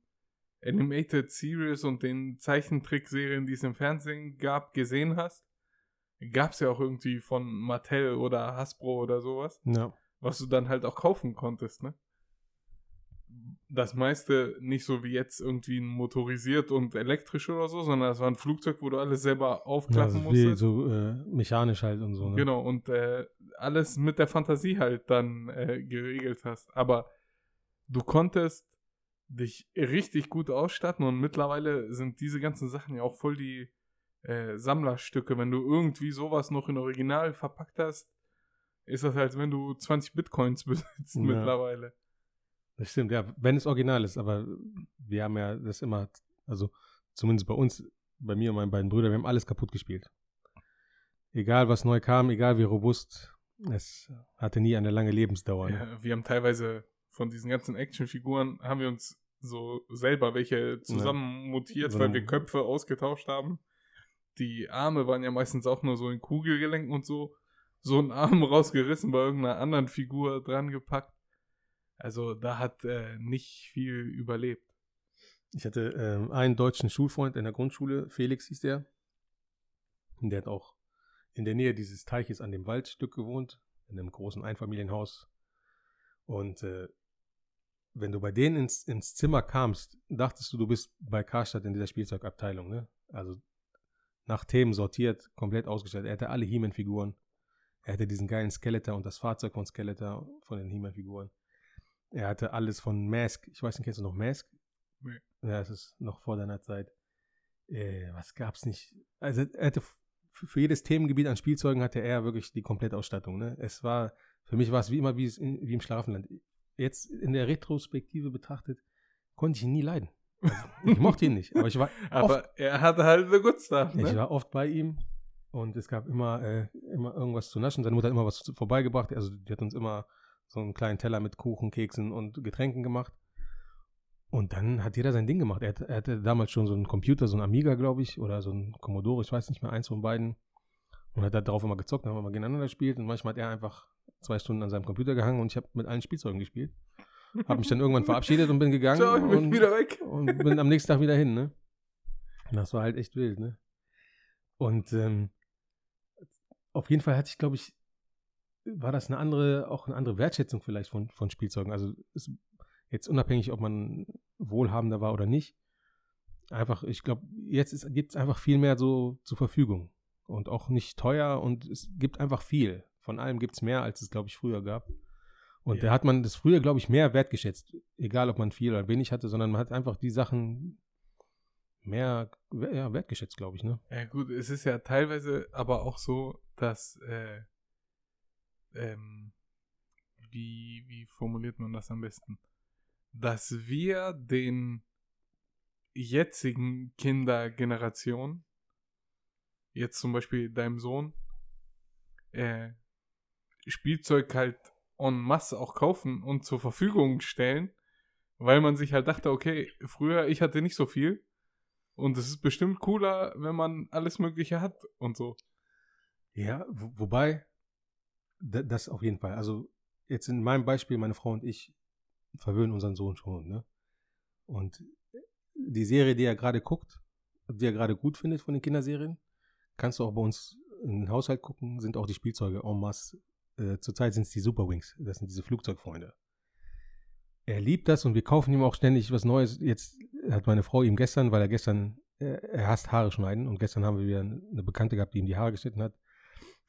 Animated Series und den Zeichentrickserien, die es im Fernsehen gab, gesehen hast, gab es ja auch irgendwie von Mattel oder Hasbro oder sowas. Ja. Was du dann halt auch kaufen konntest, ne? Das meiste nicht so wie jetzt irgendwie motorisiert und elektrisch oder so, sondern es war ein Flugzeug, wo du alles selber aufklappen ja, also musstest. so äh, mechanisch halt und so. Ne? Genau, und äh, alles mit der Fantasie halt dann äh, geregelt hast. Aber du konntest dich richtig gut ausstatten und mittlerweile sind diese ganzen Sachen ja auch voll die äh, Sammlerstücke. Wenn du irgendwie sowas noch in Original verpackt hast, ist das, als wenn du 20 Bitcoins besitzt Ja. mittlerweile. Das stimmt, ja, wenn es original ist, aber wir haben ja das immer, also zumindest bei uns, bei mir und meinen beiden Brüdern, wir haben alles kaputt gespielt. Egal was neu kam, egal wie robust, es hatte nie eine lange Lebensdauer. Ne? Ja, wir haben teilweise von diesen ganzen Actionfiguren, haben wir uns so selber welche zusammen mutiert, So weil ein- wir Köpfe ausgetauscht haben. Die Arme waren ja meistens auch nur so in Kugelgelenken und so. So ein Arm rausgerissen, bei irgendeiner anderen Figur dran gepackt. Also da hat äh, nicht viel überlebt. Ich hatte ähm, einen deutschen Schulfreund in der Grundschule, Felix hieß der. Und der hat auch in der Nähe dieses Teiches an dem Waldstück gewohnt, in einem großen Einfamilienhaus. Und äh, wenn du bei denen ins, ins Zimmer kamst, dachtest du, du bist bei Karstadt in dieser Spielzeugabteilung. Ne? Also nach Themen sortiert, komplett ausgestattet. Er hatte alle He-Man-Figuren. Er hatte diesen geilen Skeletor und das Fahrzeug von Skeletor, von den He-Man-Figuren. Er hatte alles von Mask. Ich weiß nicht, kennst du noch Mask? Nee. Ja, es ist noch vor deiner Zeit. Äh, was gab's nicht? Also er hatte für jedes Themengebiet an Spielzeugen hatte er wirklich die Komplettausstattung. Ne? Es war, für mich war es wie immer wie, es in, wie im Schlafenland. Jetzt in der Retrospektive betrachtet, konnte ich ihn nie leiden. Also, ich mochte ihn nicht, aber ich war, Aber er hatte halt the good stuff, ich ne? war oft bei ihm und es gab immer, äh, immer irgendwas zu naschen. Seine Mutter hat immer was vorbeigebracht. Also die hat uns immer so einen kleinen Teller mit Kuchen, Keksen und Getränken gemacht. Und dann hat jeder sein Ding gemacht. Er, er hatte damals schon so einen Computer, so einen Amiga, glaube ich, oder so einen Commodore, ich weiß nicht mehr, eins von beiden. Und hat da drauf immer gezockt, dann haben wir mal gegeneinander gespielt. Und manchmal hat er einfach zwei Stunden an seinem Computer gehangen und ich habe mit allen Spielzeugen gespielt. Habe mich dann irgendwann verabschiedet und bin gegangen. Ciao, ich bin und, wieder weg. und bin am nächsten Tag wieder hin, ne? Und das war halt echt wild, ne? Und ähm, auf jeden Fall hatte ich, glaube ich, war das eine andere, auch eine andere Wertschätzung vielleicht von, von Spielzeugen. Also es, jetzt unabhängig, ob man wohlhabender war oder nicht. Einfach, ich glaube, jetzt gibt es einfach viel mehr so zur Verfügung. Und auch nicht teuer und es gibt einfach viel. Von allem gibt es mehr, als es, glaube ich, früher gab. Und Ja. da hat man das früher, glaube ich, mehr wertgeschätzt. Egal, ob man viel oder wenig hatte, sondern man hat einfach die Sachen mehr ja, wertgeschätzt, glaube ich, ne? Ja gut, es ist ja teilweise aber auch so, dass äh, ähm, wie, wie formuliert man das am besten? Dass wir den jetzigen Kindergeneration, jetzt zum Beispiel deinem Sohn, äh, Spielzeug halt en masse auch kaufen und zur Verfügung stellen, weil man sich halt dachte, okay, früher ich hatte nicht so viel und es ist bestimmt cooler, wenn man alles Mögliche hat und so. Ja, wo, wobei, das auf jeden Fall. Also jetzt in meinem Beispiel, meine Frau und ich verwöhnen unseren Sohn schon, ne? Und die Serie, die er gerade guckt, die er gerade gut findet von den Kinderserien, kannst du auch bei uns in den Haushalt gucken, sind auch die Spielzeuge en masse. Äh, zurzeit sind es die Super Wings, das sind diese Flugzeugfreunde. Er liebt das und wir kaufen ihm auch ständig was Neues. Jetzt hat meine Frau ihm gestern, weil er gestern, er, er hasst Haare schneiden und gestern haben wir wieder eine Bekannte gehabt, die ihm die Haare geschnitten hat.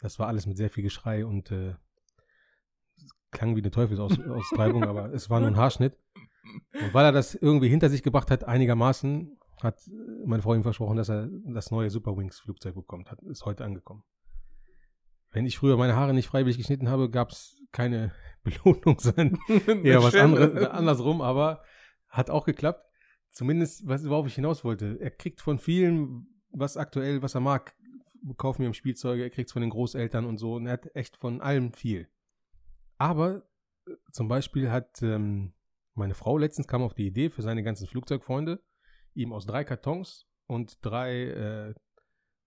Das war alles mit sehr viel Geschrei und äh, klang wie eine Teufelsaustreibung, aber es war nur ein Haarschnitt. Und weil er das irgendwie hinter sich gebracht hat, einigermaßen, hat meine Frau ihm versprochen, dass er das neue Superwings-Flugzeug bekommt. Hat, ist heute angekommen. Wenn ich früher meine Haare nicht freiwillig geschnitten habe, gab es keine Belohnung, sondern eher was anderes, andersrum, aber hat auch geklappt. Zumindest, was, worauf ich hinaus wollte. Er kriegt von vielen, was aktuell, was er mag, kaufen wir ihm Spielzeuge, er kriegt es von den Großeltern und so und er hat echt von allem viel. Aber äh, zum Beispiel hat ähm, meine Frau letztens kam auf die Idee für seine ganzen Flugzeugfreunde, ihm aus drei Kartons und drei äh,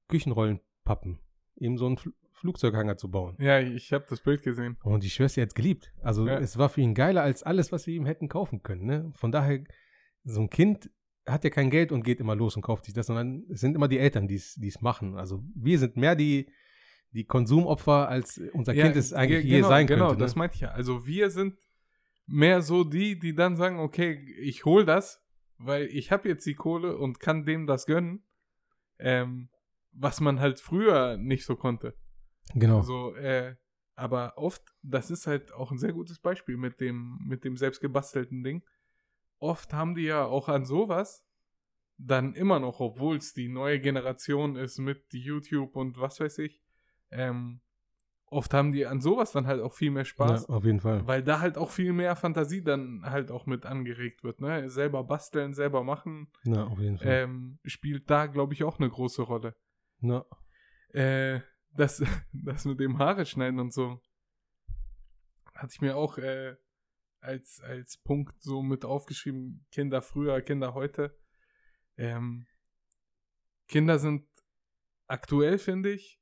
Küchenrollenpappen ihm so einen Fl Flugzeughanger zu bauen. Ja, ich habe das Bild gesehen. Und die Schwester hat es geliebt. Also Ja. es war für ihn geiler als alles, was wir ihm hätten kaufen können. Ne? Von daher, so ein Kind hat ja kein Geld und geht immer los und kauft sich das, sondern es sind immer die Eltern, die es machen. Also wir sind mehr die, die Konsumopfer, als unser Kind es eigentlich ge- je genau, sein Genau, könnte. das ne? meinte ich ja. Also wir sind mehr so die, die dann sagen, okay, ich hol das, weil ich habe jetzt die Kohle und kann dem das gönnen, ähm, was man halt früher nicht so konnte. Genau. So, äh, aber oft, das ist halt auch ein sehr gutes Beispiel mit dem, mit dem selbstgebastelten Ding. Oft haben die ja auch an sowas dann immer noch, obwohl es die neue Generation ist mit YouTube und was weiß ich, ähm, oft haben die an sowas dann halt auch viel mehr Spaß. Ja, auf jeden Fall. Weil da halt auch viel mehr Fantasie dann halt auch mit angeregt wird, ne? Selber basteln, selber machen, Ja, auf jeden Fall. ähm, spielt da, glaube ich, auch eine große Rolle. Ja. Äh, das, das mit dem Haare schneiden und so, hatte ich mir auch äh, als, als Punkt so mit aufgeschrieben, Kinder früher, Kinder heute. Ähm, Kinder sind aktuell, finde ich,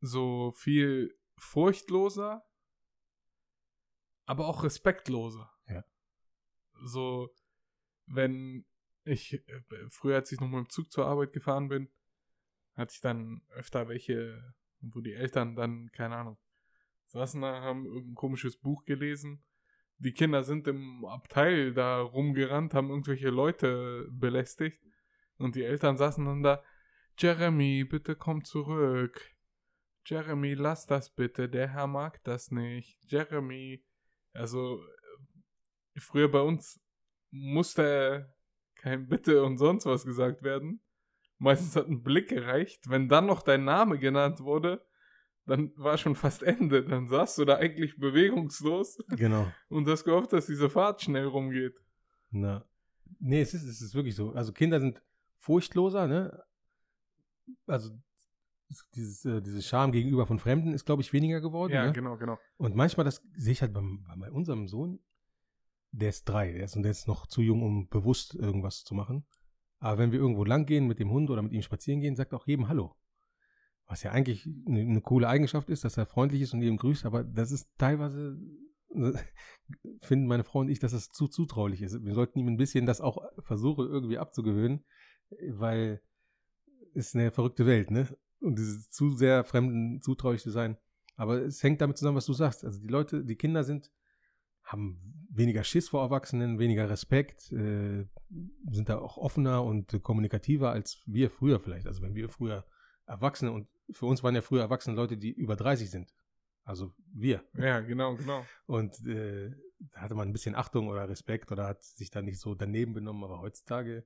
so viel furchtloser, aber auch respektloser. Ja. So, wenn ich, früher, als ich noch mit dem Zug zur Arbeit gefahren bin, hatte ich dann öfter welche, wo die Eltern dann, keine Ahnung, saßen da, haben irgendein komisches Buch gelesen. Die Kinder sind im Abteil da rumgerannt, haben irgendwelche Leute belästigt. Und die Eltern saßen dann da, Jeremy, bitte komm zurück. Jeremy, lass das bitte, der Herr mag das nicht. Jeremy, also äh, früher bei uns musste kein Bitte und sonst was gesagt werden. Meistens hat ein Blick gereicht. Wenn dann noch dein Name genannt wurde, dann war schon fast Ende. Dann saßt du da eigentlich bewegungslos Genau. und hast gehofft, dass diese Fahrt schnell rumgeht. Na. Nee, es ist, es ist wirklich so. Also Kinder sind furchtloser, ne? Also es- dieses, äh, diese Scham gegenüber von Fremden ist, glaube ich, weniger geworden. Ja, ne? genau, genau. Und manchmal, das sehe ich halt beim, bei, bei unserem Sohn, der ist drei, der ist, und der ist noch zu jung, um bewusst irgendwas zu machen. Aber wenn wir irgendwo lang gehen mit dem Hund oder mit ihm spazieren gehen, sagt auch jedem Hallo. Was ja eigentlich eine, eine coole Eigenschaft ist, dass er freundlich ist und jedem grüßt, aber das ist teilweise, äh, finden meine Frau und ich, dass das zu zutraulich ist. Wir sollten ihm ein bisschen das auch versuchen, irgendwie abzugewöhnen, weil es eine verrückte Welt, ne? Und dieses zu sehr Fremden zutraulich zu sein. Aber es hängt damit zusammen, was du sagst. Also die Leute, die Kinder sind, haben weniger Schiss vor Erwachsenen, weniger Respekt, äh, sind da auch offener und kommunikativer als wir früher vielleicht. Also wenn wir früher Erwachsene und für uns waren ja früher Erwachsene Leute, die über 30 sind. Also wir. Ja, genau, genau. Und äh, da hatte man ein bisschen Achtung oder Respekt oder hat sich da nicht so daneben benommen. Aber heutzutage,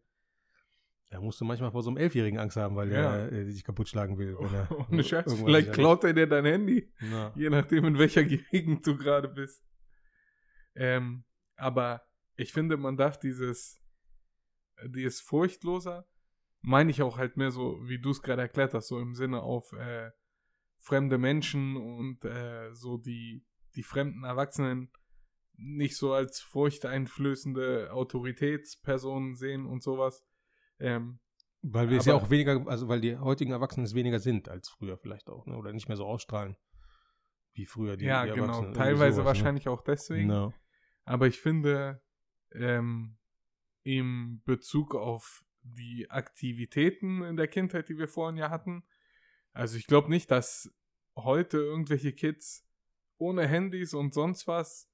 da musst du manchmal vor so einem Elfjährigen Angst haben, weil Ja. er äh, dich kaputt schlagen will. Er Ohne Scheiß, vielleicht klaut er dir dein Handy. Ja. Je nachdem, in welcher Gegend du gerade bist. Ähm, aber ich finde, man darf dieses, äh, dieses Furchtloser, meine ich auch halt mehr so, wie du es gerade erklärt hast, so im Sinne auf äh, fremde Menschen und äh, so die, die fremden Erwachsenen nicht so als furchteinflößende Autoritätspersonen sehen und sowas. Ähm, Weil wir es ja auch weniger, also weil die heutigen Erwachsenen es weniger sind als früher vielleicht auch, ne? Oder nicht mehr so ausstrahlen wie früher die, ja, die genau. Teilweise sowas, wahrscheinlich auch deswegen. Ne? No. Aber ich finde, ähm, im Bezug auf die Aktivitäten in der Kindheit, die wir vorhin ja hatten, also ich glaube nicht, dass heute irgendwelche Kids ohne Handys und sonst was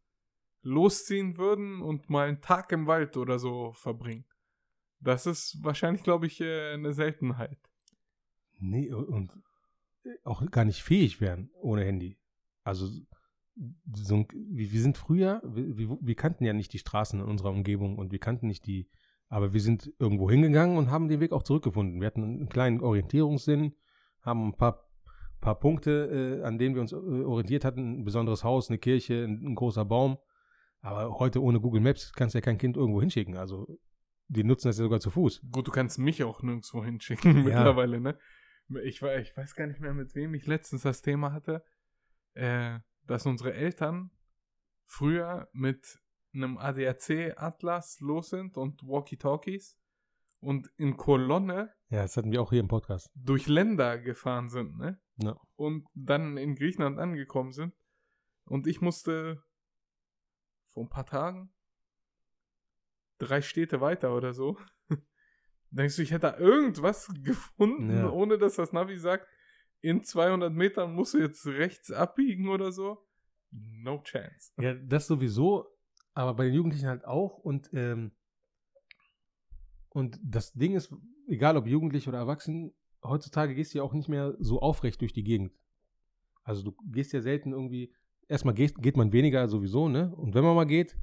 losziehen würden und mal einen Tag im Wald oder so verbringen. Das ist wahrscheinlich, glaube ich, äh, eine Seltenheit. Nee, und auch gar nicht fähig wären ohne Handy. Also so ein, wir, sind früher, wir, wir kannten ja nicht die Straßen in unserer Umgebung und wir kannten nicht die, aber wir sind irgendwo hingegangen und haben den Weg auch zurückgefunden. Wir hatten einen kleinen Orientierungssinn, haben ein paar, paar Punkte, äh, an denen wir uns äh, orientiert hatten, ein besonderes Haus, eine Kirche, ein, ein großer Baum. Aber heute ohne Google Maps kannst du ja kein Kind irgendwo hinschicken. Also die nutzen das ja sogar zu Fuß. Gut, du kannst mich auch nirgendwo hinschicken mittlerweile, ne? Ich, ich weiß gar nicht mehr, mit wem ich letztens das Thema hatte, äh, dass unsere Eltern früher mit einem ADAC-Atlas los sind und Walkie-Talkies und in Kolonne. Ja, das hatten wir auch hier im Podcast. Durch Länder gefahren sind, ne? Ja. Und dann in Griechenland angekommen sind. Und ich musste vor ein paar Tagen drei Städte weiter oder so. Denkst du, ich hätte da irgendwas gefunden, Ja. ohne dass das Navi sagt, in 200 Metern musst du jetzt rechts abbiegen oder so? No chance. Ja, das sowieso, aber bei den Jugendlichen halt auch. Und, ähm, und das Ding ist, egal ob Jugendlich oder Erwachsen, heutzutage gehst du ja auch nicht mehr so aufrecht durch die Gegend. Also du gehst ja selten irgendwie, erstmal geht, geht man weniger sowieso, ne? Und wenn man mal geht,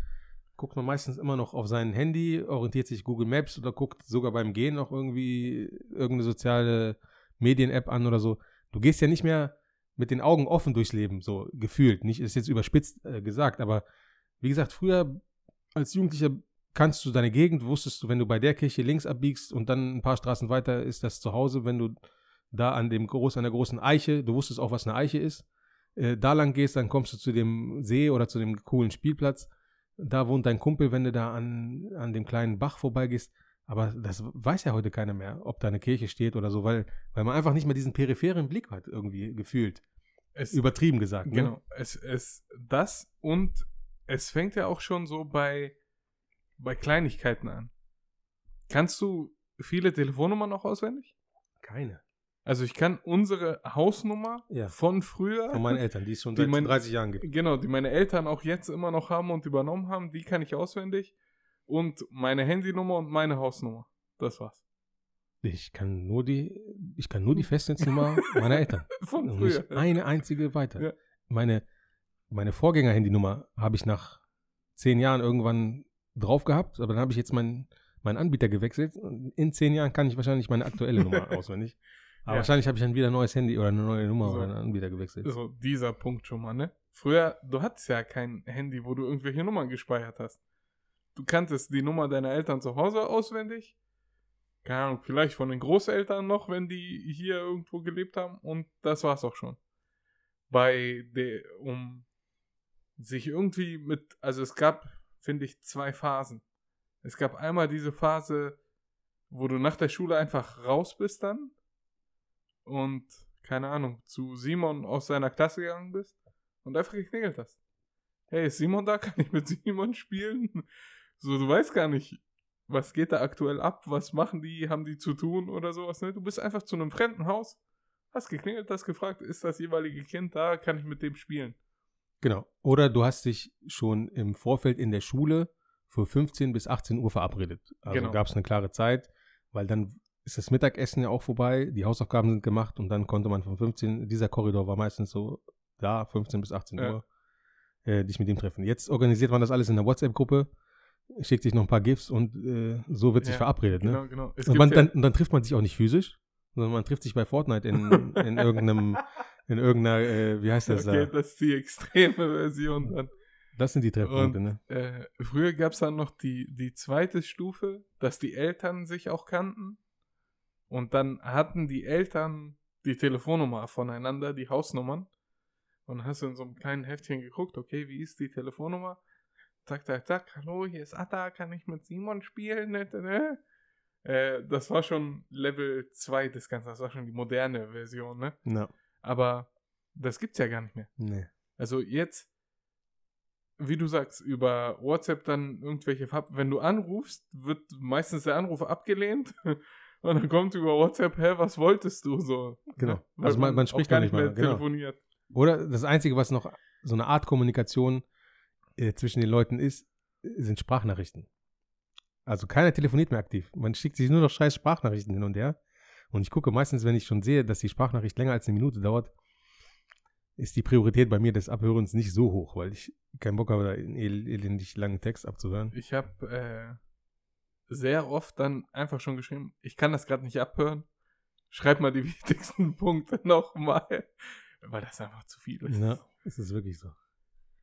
guckt man meistens immer noch auf sein Handy, orientiert sich Google Maps oder guckt sogar beim Gehen noch irgendwie irgendeine soziale Medien-App an oder so. Du gehst ja nicht mehr mit den Augen offen durchs Leben, so gefühlt. Nicht, ist jetzt überspitzt äh, gesagt, aber wie gesagt, früher als Jugendlicher kannst du deine Gegend, wusstest du, wenn du bei der Kirche links abbiegst und dann ein paar Straßen weiter ist das zu Hause, wenn du da an dem groß, an der großen Eiche, du wusstest auch, was eine Eiche ist, äh, da lang gehst, dann kommst du zu dem See oder zu dem coolen Spielplatz. Da wohnt dein Kumpel, wenn du da an, an dem kleinen Bach vorbeigehst. Aber das weiß ja heute keiner mehr, ob da eine Kirche steht oder so, weil, weil man einfach nicht mehr diesen peripheren Blick hat, irgendwie gefühlt. Es, Übertrieben gesagt. Ne? Genau. Es, es, das und es fängt ja auch schon so bei, bei Kleinigkeiten an. Kannst du viele Telefonnummern noch auswendig? Keine. Also ich kann unsere Hausnummer Ja. von früher, Von meinen Eltern, die es schon seit mein- 30 Jahren gibt. genau, die meine Eltern auch jetzt immer noch haben und übernommen haben, die kann ich auswendig. Und meine Handynummer und meine Hausnummer. Das war's. Ich kann nur die, ich kann nur die Festnetznummer meiner Eltern. Von Und früher. nicht eine einzige weiter. Ja. Meine, meine Vorgänger-Handynummer habe ich nach zehn Jahren irgendwann drauf gehabt, aber dann habe ich jetzt meinen, meinen Anbieter gewechselt. In zehn Jahren kann ich wahrscheinlich meine aktuelle Nummer auswendig. Aber Ja. wahrscheinlich habe ich dann wieder ein neues Handy oder eine neue Nummer So. oder einen Anbieter gewechselt. So, dieser Punkt schon mal, ne? Früher, du hattest ja kein Handy, wo du irgendwelche Nummern gespeichert hast. Du kanntest die Nummer deiner Eltern zu Hause auswendig. Keine Ahnung, vielleicht von den Großeltern noch, wenn die hier irgendwo gelebt haben. Und das war's auch schon. Bei der, um sich irgendwie mit, also es gab, finde ich, zwei Phasen. Es gab einmal diese Phase, wo du nach der Schule einfach raus bist dann und, keine Ahnung, zu Simon aus seiner Klasse gegangen bist und einfach geklingelt hast. Hey, ist Simon da? Kann ich mit Simon spielen? So, du weißt gar nicht, was geht da aktuell ab, was machen die, haben die zu tun oder sowas, ne? Du bist einfach zu einem fremden Haus, hast geklingelt, hast gefragt, ist das jeweilige Kind da, kann ich mit dem spielen? Genau. Oder du hast dich schon im Vorfeld in der Schule für 15 bis 18 Uhr verabredet. Also Genau. gab es eine klare Zeit, weil dann ist das Mittagessen ja auch vorbei, die Hausaufgaben sind gemacht und dann konnte man von 15, dieser Korridor war meistens so da, 15 bis 18 Ja. Uhr, äh, dich mit ihm treffen. Jetzt organisiert man das alles in der WhatsApp-Gruppe, schickt sich noch ein paar GIFs und äh, so wird sich Ja, verabredet. Ne? Genau, genau. Und, man, dann, und dann trifft man sich auch nicht physisch, sondern man trifft sich bei Fortnite in, in irgendeinem, in irgendeiner, äh, wie heißt das okay, da? das ist die extreme Version dann. Das sind die Treffpunkte, Und- ne? Äh, früher gab es dann noch die, die zweite Stufe, dass die Eltern sich auch kannten. Und dann hatten die Eltern die Telefonnummer voneinander, die Hausnummern. Und hast du in so einem kleinen Heftchen geguckt, okay, wie ist die Telefonnummer? Zack, zack, zack, hallo, hier ist Atta, kann ich mit Simon spielen? Äh, das war schon Level 2 des Ganzen, das war schon die moderne Version, ne? Ja. Aber das gibt's ja gar nicht mehr. Nee. Also jetzt, wie du sagst, über WhatsApp dann irgendwelche Farb wenn du anrufst, wird meistens der Anruf abgelehnt und dann kommt über WhatsApp, hä, was wolltest du so? Genau. Ne? Weil Also man- man spricht gar nicht mehr mal, genau. telefoniert. Oder das Einzige, was noch so eine Art Kommunikation äh, zwischen den Leuten ist, sind Sprachnachrichten. Also keiner telefoniert mehr aktiv. Man schickt sich nur noch scheiß Sprachnachrichten hin und her. Und ich gucke meistens, wenn ich schon sehe, dass die Sprachnachricht länger als eine Minute dauert, ist die Priorität bei mir des Abhörens nicht so hoch, weil ich keinen Bock habe, da einen el elendig langen Text abzuhören. Ich habe äh, sehr oft dann einfach schon geschrieben, ich kann das gerade nicht abhören. Schreib mal die wichtigsten Punkte nochmal, weil das einfach zu viel ist. Ja, ist es wirklich so.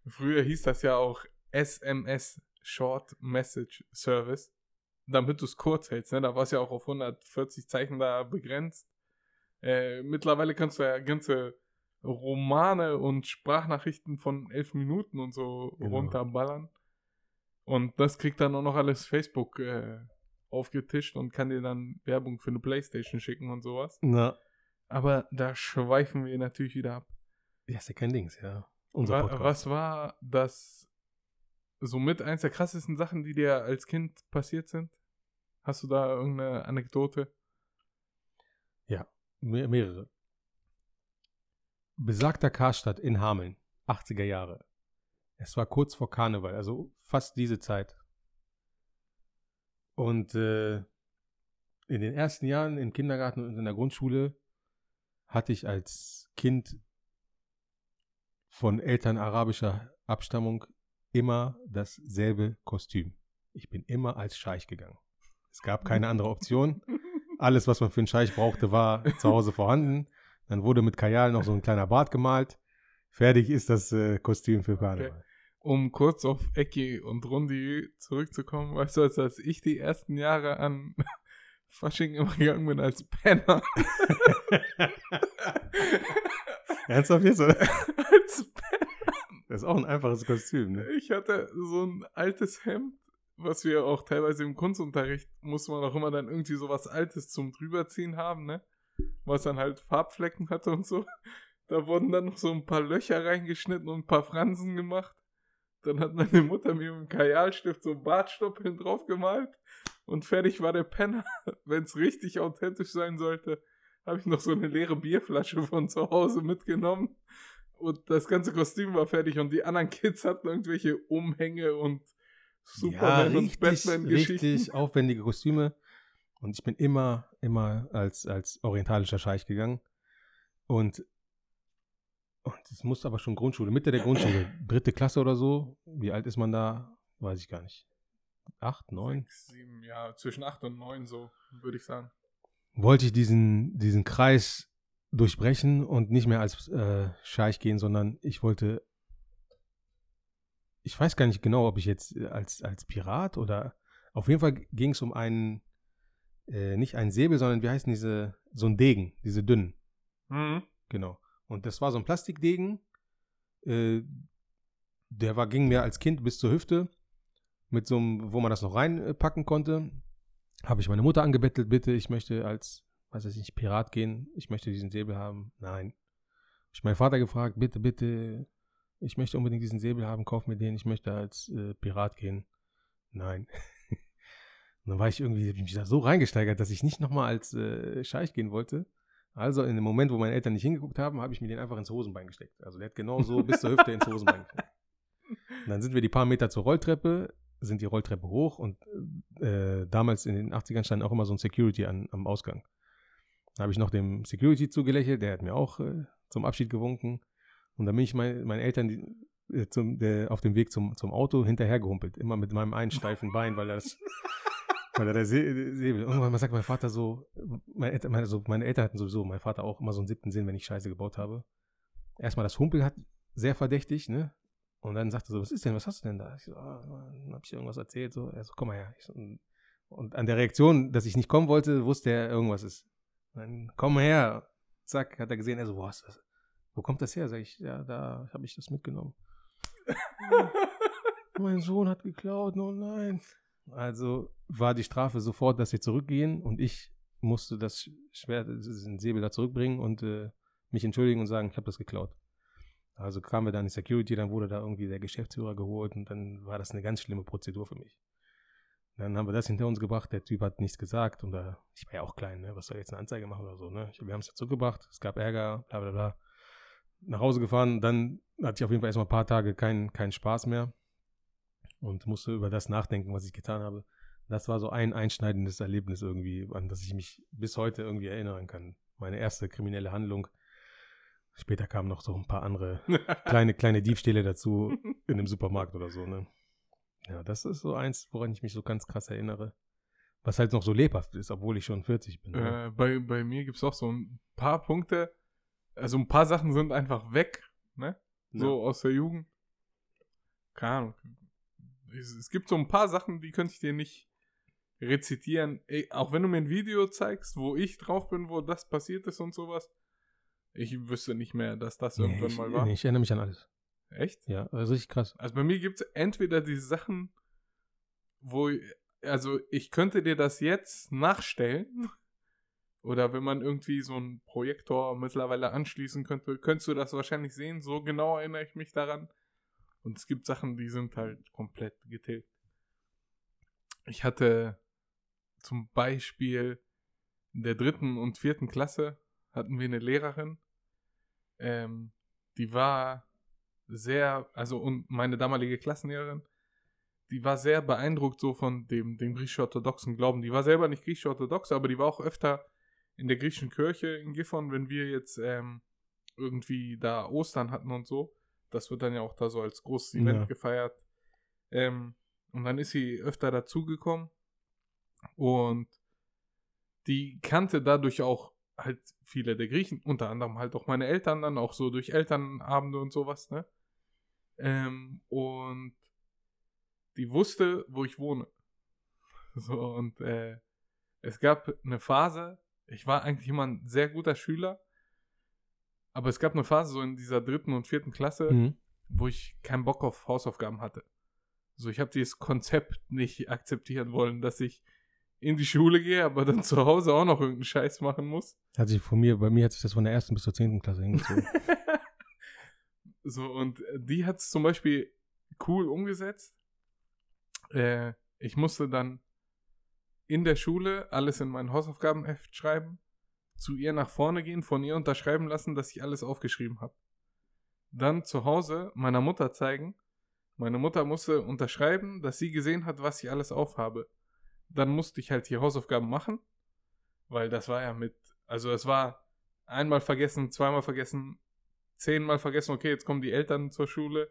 Früher hieß das ja auch SMS, Short Message Service, damit du es kurz hältst. Ne? Da war es ja auch auf 140 Zeichen da begrenzt. Äh, mittlerweile kannst du ja ganze Romane und Sprachnachrichten von elf Minuten und so Genau. runterballern. Und das kriegt dann auch noch alles Facebook äh, aufgetischt und kann dir dann Werbung für eine Playstation schicken und sowas. Na, Aber da schweifen wir natürlich wieder ab. ja, ist ja kein Dings, ja. Unser Podcast. was war das somit eins der krassesten Sachen, die dir als Kind passiert sind? Hast du da irgendeine Anekdote? Me mehrere. Besagter Karstadt in Hameln, 80er Jahre. Es war kurz vor Karneval, also fast diese Zeit. Und äh, in den ersten Jahren im Kindergarten und in der Grundschule hatte ich als Kind von Eltern arabischer Abstammung immer dasselbe Kostüm. Ich bin immer als Scheich gegangen. Es gab keine andere Option. Alles, was man für einen Scheich brauchte, war zu Hause vorhanden. Dann wurde mit Kajal noch so ein kleiner Bart gemalt. Fertig ist das äh, Kostüm für Karneval. Um kurz auf Ecki und Rundi zurückzukommen, weißt du, als, ich die ersten Jahre an Fasching immer gegangen bin als Penner. Ernsthaft jetzt? Oder? als Das ist auch ein einfaches Kostüm. Ne? Ich hatte so ein altes Hemd, was wir auch teilweise im Kunstunterricht musste man auch immer dann irgendwie so was Altes zum drüberziehen haben, ne? Was dann halt Farbflecken hatte und so. Da wurden dann noch so ein paar Löcher reingeschnitten und ein paar Fransen gemacht. Dann hat meine Mutter mir mit dem Kajalstift so Bartstoppeln drauf gemalt und fertig war der Penner. Wenn es richtig authentisch sein sollte, habe ich noch so eine leere Bierflasche von zu Hause mitgenommen. Und das ganze Kostüm war fertig und die anderen Kids hatten irgendwelche Umhänge und Superman und Batman-Geschichten. richtig aufwendige Kostüme. Und ich bin immer, immer als, als orientalischer Scheich gegangen. Und, und es musste aber schon Grundschule, Mitte der Grundschule, dritte Klasse oder so. Wie alt ist man da? Weiß ich gar nicht. Acht, neun? Sechs, sieben, ja, zwischen acht und neun so, würde ich sagen. Wollte ich diesen, diesen Kreis durchbrechen und nicht mehr als äh, Scheich gehen, sondern ich wollte. Ich weiß gar nicht genau, ob ich jetzt äh, als, als Pirat oder. Auf jeden Fall ging es um einen. Äh, nicht einen Säbel, sondern wie heißen diese. So ein Degen, diese dünnen. Mhm. Genau. Und das war so ein Plastikdegen. Äh, der war, ging mir als Kind bis zur Hüfte. Mit so einem, wo man das noch reinpacken konnte. Habe ich meine Mutter angebettelt, bitte, ich möchte als, weiß ich nicht, Pirat gehen. Ich möchte diesen Säbel haben. Nein. Habe ich meinen Vater gefragt, bitte, bitte, ich möchte unbedingt diesen Säbel haben, kauf mir den, ich möchte als äh, Pirat gehen. Nein. Und dann war ich irgendwie, ich mich da so reingesteigert, dass ich nicht nochmal als äh, Scheich gehen wollte. Also in dem Moment, wo meine Eltern nicht hingeguckt haben, habe ich mir den einfach ins Hosenbein gesteckt. Also der hat genau so bis zur Hüfte ins Hosenbein gesteckt. Und dann sind wir die paar Meter zur Rolltreppe, sind die Rolltreppe hoch und äh, damals in den 80ern stand auch immer so ein Security an, am Ausgang. Da habe ich noch dem Security zugelächelt, der hat mir auch äh, zum Abschied gewunken. Und dann bin ich mein, meinen Eltern die, äh, zum, der, auf dem Weg zum, zum Auto hinterhergehumpelt. Immer mit meinem einen steifen Bein, weil er das. weil er der See- Säbel. Irgendwann mal sagt mein Vater so, meine Eltern, meine, also meine Eltern hatten sowieso, mein Vater auch immer so einen siebten Sinn, wenn ich Scheiße gebaut habe. Erstmal das Humpel hat sehr verdächtig, ne? Und dann sagte er so, was ist denn, was hast du denn da? Ich so, ah, dann hab ich irgendwas erzählt, so, er so, komm mal her. So, und an der Reaktion, dass ich nicht kommen wollte, wusste er, irgendwas ist. Dann komm her. Zack, hat er gesehen, er so, hast du das? Wo kommt das her? Sag ich, ja, da habe ich das mitgenommen. mein Sohn hat geklaut, oh nein. Also war die Strafe sofort, dass wir zurückgehen und ich musste das Schwert, diesen Säbel da zurückbringen und äh, mich entschuldigen und sagen, ich habe das geklaut. Also kamen wir dann in die Security, dann wurde da irgendwie der Geschäftsführer geholt und dann war das eine ganz schlimme Prozedur für mich. Dann haben wir das hinter uns gebracht, der Typ hat nichts gesagt und da, ich war ja auch klein, ne? was soll jetzt eine Anzeige machen oder so, ne? Ich, wir haben es ja zurückgebracht, es gab Ärger, bla bla bla. Nach Hause gefahren, dann hatte ich auf jeden Fall erstmal ein paar Tage keinen keinen Spaß mehr und musste über das nachdenken, was ich getan habe. Das war so ein einschneidendes Erlebnis irgendwie, an das ich mich bis heute irgendwie erinnern kann. Meine erste kriminelle Handlung. Später kamen noch so ein paar andere kleine, kleine Diebstähle dazu in einem Supermarkt oder so, ne? Ja, das ist so eins, woran ich mich so ganz krass erinnere. Was halt noch so lebhaft ist, obwohl ich schon 40 bin. ne? Äh, bei, bei mir gibt es auch so ein paar Punkte. Also ein paar Sachen sind einfach weg, ne? So aus der Jugend. Keine Ahnung. Es, es gibt so ein paar Sachen, die könnte ich dir nicht rezitieren. Ey, auch wenn du mir ein Video zeigst, wo ich drauf bin, wo das passiert ist und sowas. Ich wüsste nicht mehr, dass das Nee, irgendwann ich, mal war. nee, ich erinnere mich an alles. Echt? Ja, also richtig krass. Also bei mir gibt es entweder diese Sachen, wo, also ich könnte dir das jetzt nachstellen. Oder wenn man irgendwie so einen Projektor mittlerweile anschließen könnte, könntest du das wahrscheinlich sehen. So genau erinnere ich mich daran. Und es gibt Sachen, die sind halt komplett getilgt. Ich hatte zum Beispiel in der dritten und vierten Klasse hatten wir eine Lehrerin, ähm, die war sehr, also und meine damalige Klassenlehrerin, die war sehr beeindruckt so von dem, dem griechisch-orthodoxen Glauben. Die war selber nicht griechisch-orthodox, aber die war auch öfter in der griechischen Kirche in Gifhorn, wenn wir jetzt ähm, irgendwie da Ostern hatten und so. Das wird dann ja auch da so als großes Event Ja. gefeiert. Ähm, und dann ist sie öfter dazugekommen und die kannte dadurch auch halt viele der Griechen, unter anderem halt auch meine Eltern dann, auch so durch Elternabende und sowas, ne? Ähm, und die wusste, wo ich wohne. So, und äh, es gab eine Phase, ich war eigentlich immer ein sehr guter Schüler, aber es gab eine Phase so in dieser dritten und vierten Klasse, Mhm. wo ich keinen Bock auf Hausaufgaben hatte. So, ich habe dieses Konzept nicht akzeptieren wollen, dass ich in die Schule gehe, aber dann zu Hause auch noch irgendeinen Scheiß machen muss. Hat sich von mir, bei mir hat sich das von der ersten bis zur zehnten Klasse hingezogen. so, und die hat es zum Beispiel cool umgesetzt. Äh, ich musste dann in der Schule alles in mein Hausaufgabenheft schreiben, zu ihr nach vorne gehen, von ihr unterschreiben lassen, dass ich alles aufgeschrieben habe. Dann zu Hause meiner Mutter zeigen. Meine Mutter musste unterschreiben, dass sie gesehen hat, was ich alles aufhabe. Dann musste ich halt die Hausaufgaben machen, weil das war ja mit, also es war einmal vergessen, zweimal vergessen, zehnmal vergessen, okay, jetzt kommen die Eltern zur Schule.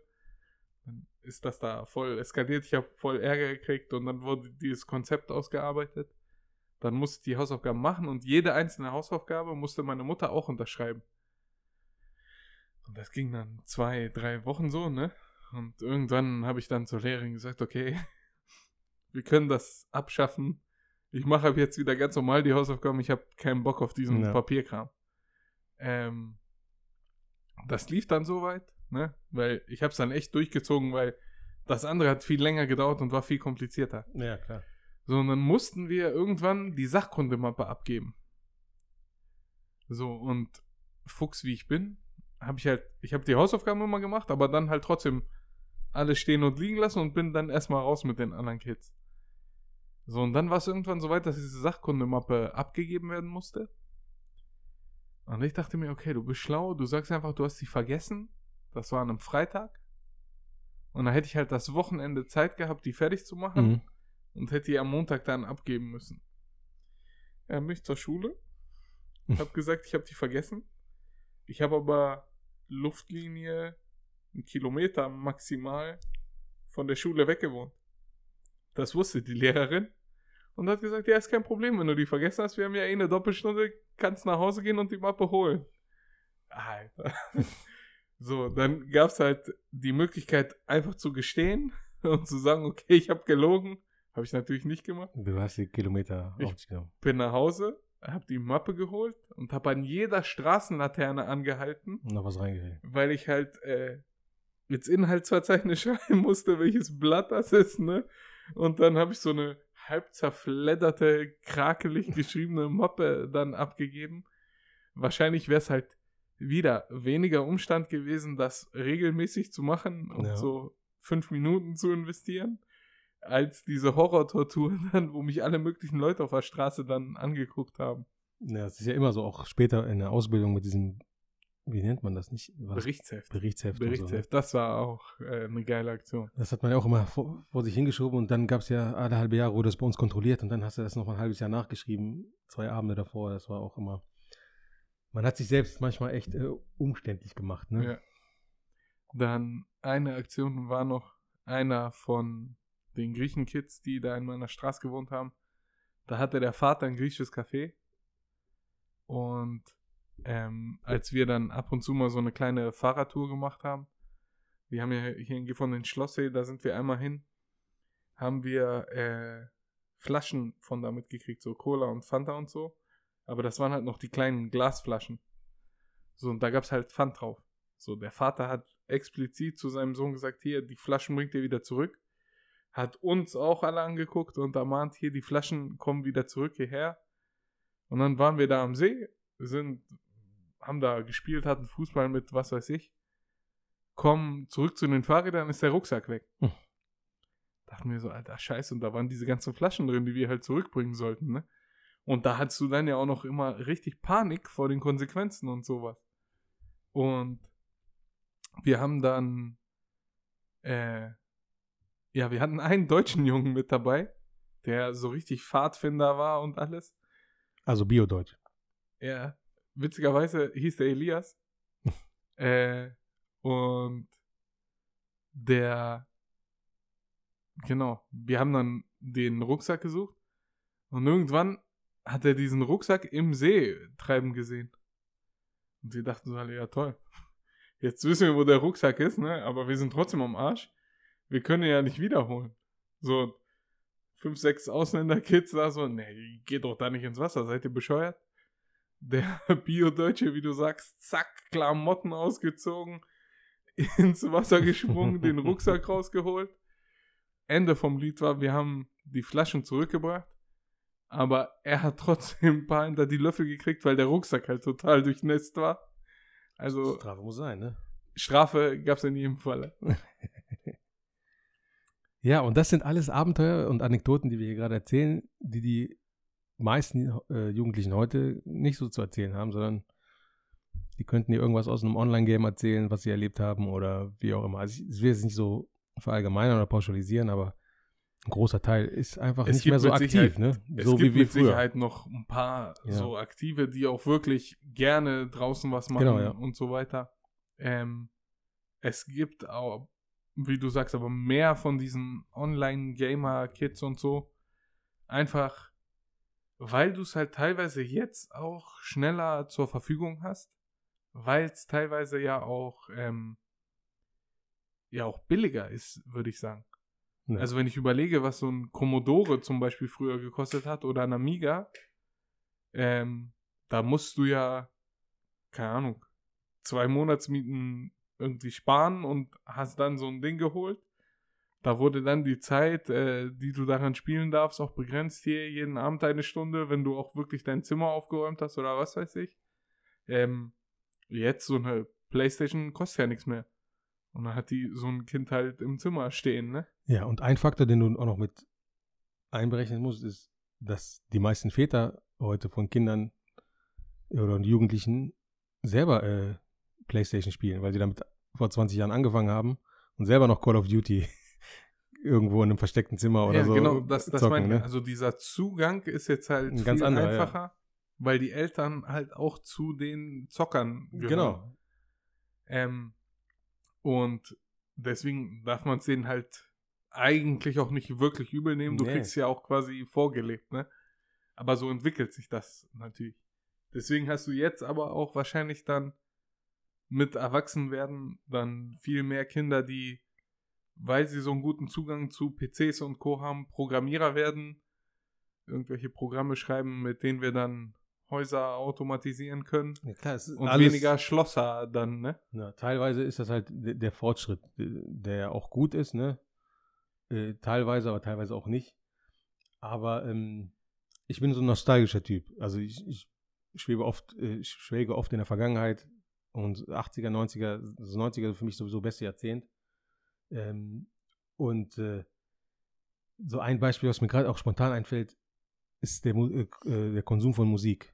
Dann ist das da voll eskaliert. Ich habe voll Ärger gekriegt und dann wurde dieses Konzept ausgearbeitet. Dann musste ich die Hausaufgaben machen und jede einzelne Hausaufgabe musste meine Mutter auch unterschreiben. Und das ging dann zwei, drei Wochen so, ne? Und irgendwann habe ich dann zur Lehrerin gesagt, okay, wir können das abschaffen. Ich mache jetzt wieder ganz normal die Hausaufgaben. Ich habe keinen Bock auf diesen Ja. Papierkram. Ähm, das lief dann soweit, ne? Weil ich habe es dann echt durchgezogen, weil das andere hat viel länger gedauert und war viel komplizierter. ja, klar. So, und dann mussten wir irgendwann die Sachkundemappe abgeben. So, und Fuchs wie ich bin, habe ich halt, ich habe die Hausaufgaben immer gemacht, aber dann halt trotzdem alles stehen und liegen lassen und bin dann erstmal raus mit den anderen Kids. So, und dann war es irgendwann so weit, dass diese Sachkundemappe abgegeben werden musste. Und ich dachte mir, okay, du bist schlau, du sagst einfach, du hast sie vergessen. Das war an einem Freitag. Und dann hätte ich halt das Wochenende Zeit gehabt, die fertig zu machen Mhm. und hätte die am Montag dann abgeben müssen. Er mich zur Schule, hab gesagt, ich habe die vergessen. Ich habe aber Luftlinie einen Kilometer maximal von der Schule weg gewohnt. Das wusste die Lehrerin und hat gesagt, ja, ist kein Problem, wenn du die vergessen hast. Wir haben ja eh eine Doppelstunde, kannst nach Hause gehen und die Mappe holen. Alter. So, dann gab es halt die Möglichkeit, einfach zu gestehen und zu sagen, okay, ich habe gelogen. Habe ich natürlich nicht gemacht. Du hast die Kilometer Ich- auf dich genommen. Bin nach Hause, habe die Mappe geholt und habe an jeder Straßenlaterne angehalten, Und noch was reingehängt. weil ich halt äh, jetzt Inhaltsverzeichnis schreiben musste, welches Blatt das ist, ne? Und dann habe ich so eine halb zerfledderte, krakelig geschriebene Mappe dann abgegeben. Wahrscheinlich wäre es halt wieder weniger Umstand gewesen, das regelmäßig zu machen und Ja. so fünf Minuten zu investieren, als diese Horrortortur dann, wo mich alle möglichen Leute auf der Straße dann angeguckt haben. Ja, es ist ja immer so, auch später in der Ausbildung mit diesem, wie nennt man das nicht? War das Berichtsheft. Berichtsheft. So, ne? Berichtsheft, das war auch äh, eine geile Aktion. Das hat man ja auch immer vor, vor sich hingeschoben und dann gab es ja alle halbe Jahre, wurde das bei uns kontrolliert und dann hast du das noch ein halbes Jahr nachgeschrieben, zwei Abende davor, das war auch immer Man hat sich selbst manchmal echt äh, umständlich gemacht, ne? Ja. Dann eine Aktion war noch einer von den Griechenkids, die da in meiner Straße gewohnt haben. Da hatte der Vater ein griechisches Café. Und ähm, als wir dann ab und zu mal so eine kleine Fahrradtour gemacht haben, wir haben ja hier Gifhorn den Schlosssee, da sind wir einmal hin, haben wir äh, Flaschen von da mitgekriegt, so Cola und Fanta und so. Aber das waren halt noch die kleinen Glasflaschen. So, und da gab es halt Pfand drauf. So, der Vater hat explizit zu seinem Sohn gesagt, hier, die Flaschen bringt ihr wieder zurück. Hat uns auch alle angeguckt und ermahnt, hier, die Flaschen kommen wieder zurück hierher. Und dann waren wir da am See, sind, haben da gespielt, hatten Fußball mit, was weiß ich. Kommen zurück zu den Fahrrädern, ist der Rucksack weg. Hm. Dachten wir so, alter Scheiße, und da waren diese ganzen Flaschen drin, die wir halt zurückbringen sollten, ne? Und da hattest du dann ja auch noch immer richtig Panik vor den Konsequenzen und sowas. Und wir haben dann, äh, ja, wir hatten einen deutschen Jungen mit dabei, der so richtig Pfadfinder war und alles. Also Biodeutsch. Ja, witzigerweise hieß der Elias. äh, und der, genau, wir haben dann den Rucksack gesucht und irgendwann hat er diesen Rucksack im See treiben gesehen. Und wir dachten so alle, ja toll. Jetzt wissen wir, wo der Rucksack ist, ne? Aber wir sind trotzdem am Arsch. Wir können ihn ja nicht wiederholen. So, fünf, sechs Ausländer-Kids da so, ne, geht doch da nicht ins Wasser, seid ihr bescheuert? Der Bio-Deutsche, wie du sagst, zack, Klamotten ausgezogen, ins Wasser gesprungen, den Rucksack rausgeholt. Ende vom Lied war, wir haben die Flaschen zurückgebracht, aber er hat trotzdem ein paar hinter die Löffel gekriegt, weil der Rucksack halt total durchnässt war. Also Strafe muss sein, ne? Strafe gab es in jedem Falle. Ja, und das sind alles Abenteuer und Anekdoten, die wir hier gerade erzählen, die die meisten äh, Jugendlichen heute nicht so zu erzählen haben, sondern die könnten dir irgendwas aus einem Online-Game erzählen, was sie erlebt haben oder wie auch immer. Also ich, will jetzt nicht so verallgemeinern oder pauschalisieren, aber ein großer Teil ist einfach Es nicht mehr so aktiv, Sicherheit- ne? Es so gibt wie wir mit früher. Sicherheit noch ein paar Ja. so Aktive, die auch wirklich gerne draußen was machen Genau, ja. und so weiter. Ähm, es gibt auch, wie du sagst, aber mehr von diesen Online-Gamer-Kids und so. Einfach, weil du es halt teilweise jetzt auch schneller zur Verfügung hast, weil es teilweise ja auch, ähm, ja auch billiger ist, würde ich sagen. Ja. Also wenn ich überlege, was so ein Commodore zum Beispiel früher gekostet hat oder ein Amiga, ähm, da musst du ja, keine Ahnung, zwei Monatsmieten irgendwie sparen und hast dann so ein Ding geholt. Da wurde dann die Zeit, äh, die du daran spielen darfst, auch begrenzt hier jeden Abend eine Stunde, wenn du auch wirklich dein Zimmer aufgeräumt hast oder was weiß ich. Ähm, jetzt so eine Playstation kostet ja nichts mehr. Und dann hat die so ein Kind halt im Zimmer stehen, ne? Ja, und ein Faktor, den du auch noch mit einberechnen musst, ist, dass die meisten Väter heute von Kindern oder Jugendlichen selber äh, Playstation spielen, weil sie damit vor 20 Jahren angefangen haben und selber noch Call of Duty irgendwo in einem versteckten Zimmer oder ja, so. genau, das, das zocken, meine ich. ne? Also dieser Zugang ist jetzt halt Ein viel ganz anderer, ja. einfacher, weil die Eltern halt auch zu den Zockern gehören. Genau. Ähm, und deswegen darf man es denen halt eigentlich auch nicht wirklich übel nehmen. Du Nee. kriegst ja auch quasi vorgelebt, ne? Aber so entwickelt sich das natürlich. Deswegen hast du jetzt aber auch wahrscheinlich dann mit Erwachsenwerden dann viel mehr Kinder, die, weil sie so einen guten Zugang zu PCs und Co. haben, Programmierer werden, irgendwelche Programme schreiben, mit denen wir dann Häuser automatisieren können Ja, klar, und alles- weniger Schlosser dann, ne? Ja, teilweise ist das halt der, Fortschritt, der auch gut ist, ne? Äh, teilweise, aber teilweise auch nicht. Aber ähm, ich bin so ein nostalgischer Typ. Also ich, ich schwebe oft, äh, ich schwelge oft in der Vergangenheit und 80er, 90er, das 90er für mich sowieso beste Jahrzehnt. Ähm, und äh, so ein Beispiel, was mir gerade auch spontan einfällt, ist der, äh, äh, der Konsum von Musik.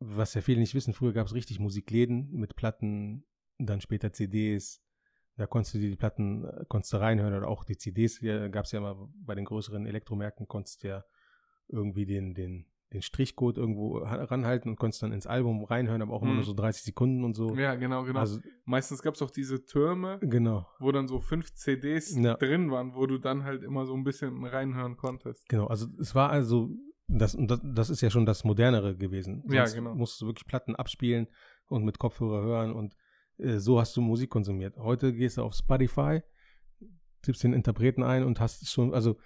Was ja viele nicht wissen, früher gab es richtig Musikläden mit Platten, dann später CDs. Da konntest du die Platten, äh, konntest du reinhören oder auch die CDs. Gab es ja mal bei den größeren Elektromärkten, konntest du ja irgendwie den, den den Strichcode irgendwo ha- ranhalten und konntest dann ins Album reinhören, aber auch immer Mhm. nur so 30 Sekunden und so. Ja, genau, genau. Also, Meistens gab es auch diese Türme, genau, wo dann so fünf CDs Ja. drin waren, wo du dann halt immer so ein bisschen reinhören konntest. genau. Also es war also, das, und das, das ist ja schon das Modernere gewesen. Ja, Sonst genau. musstest du wirklich Platten abspielen und mit Kopfhörer hören und äh, so hast du Musik konsumiert. Heute gehst du auf Spotify, tippst den Interpreten ein und hast schon, also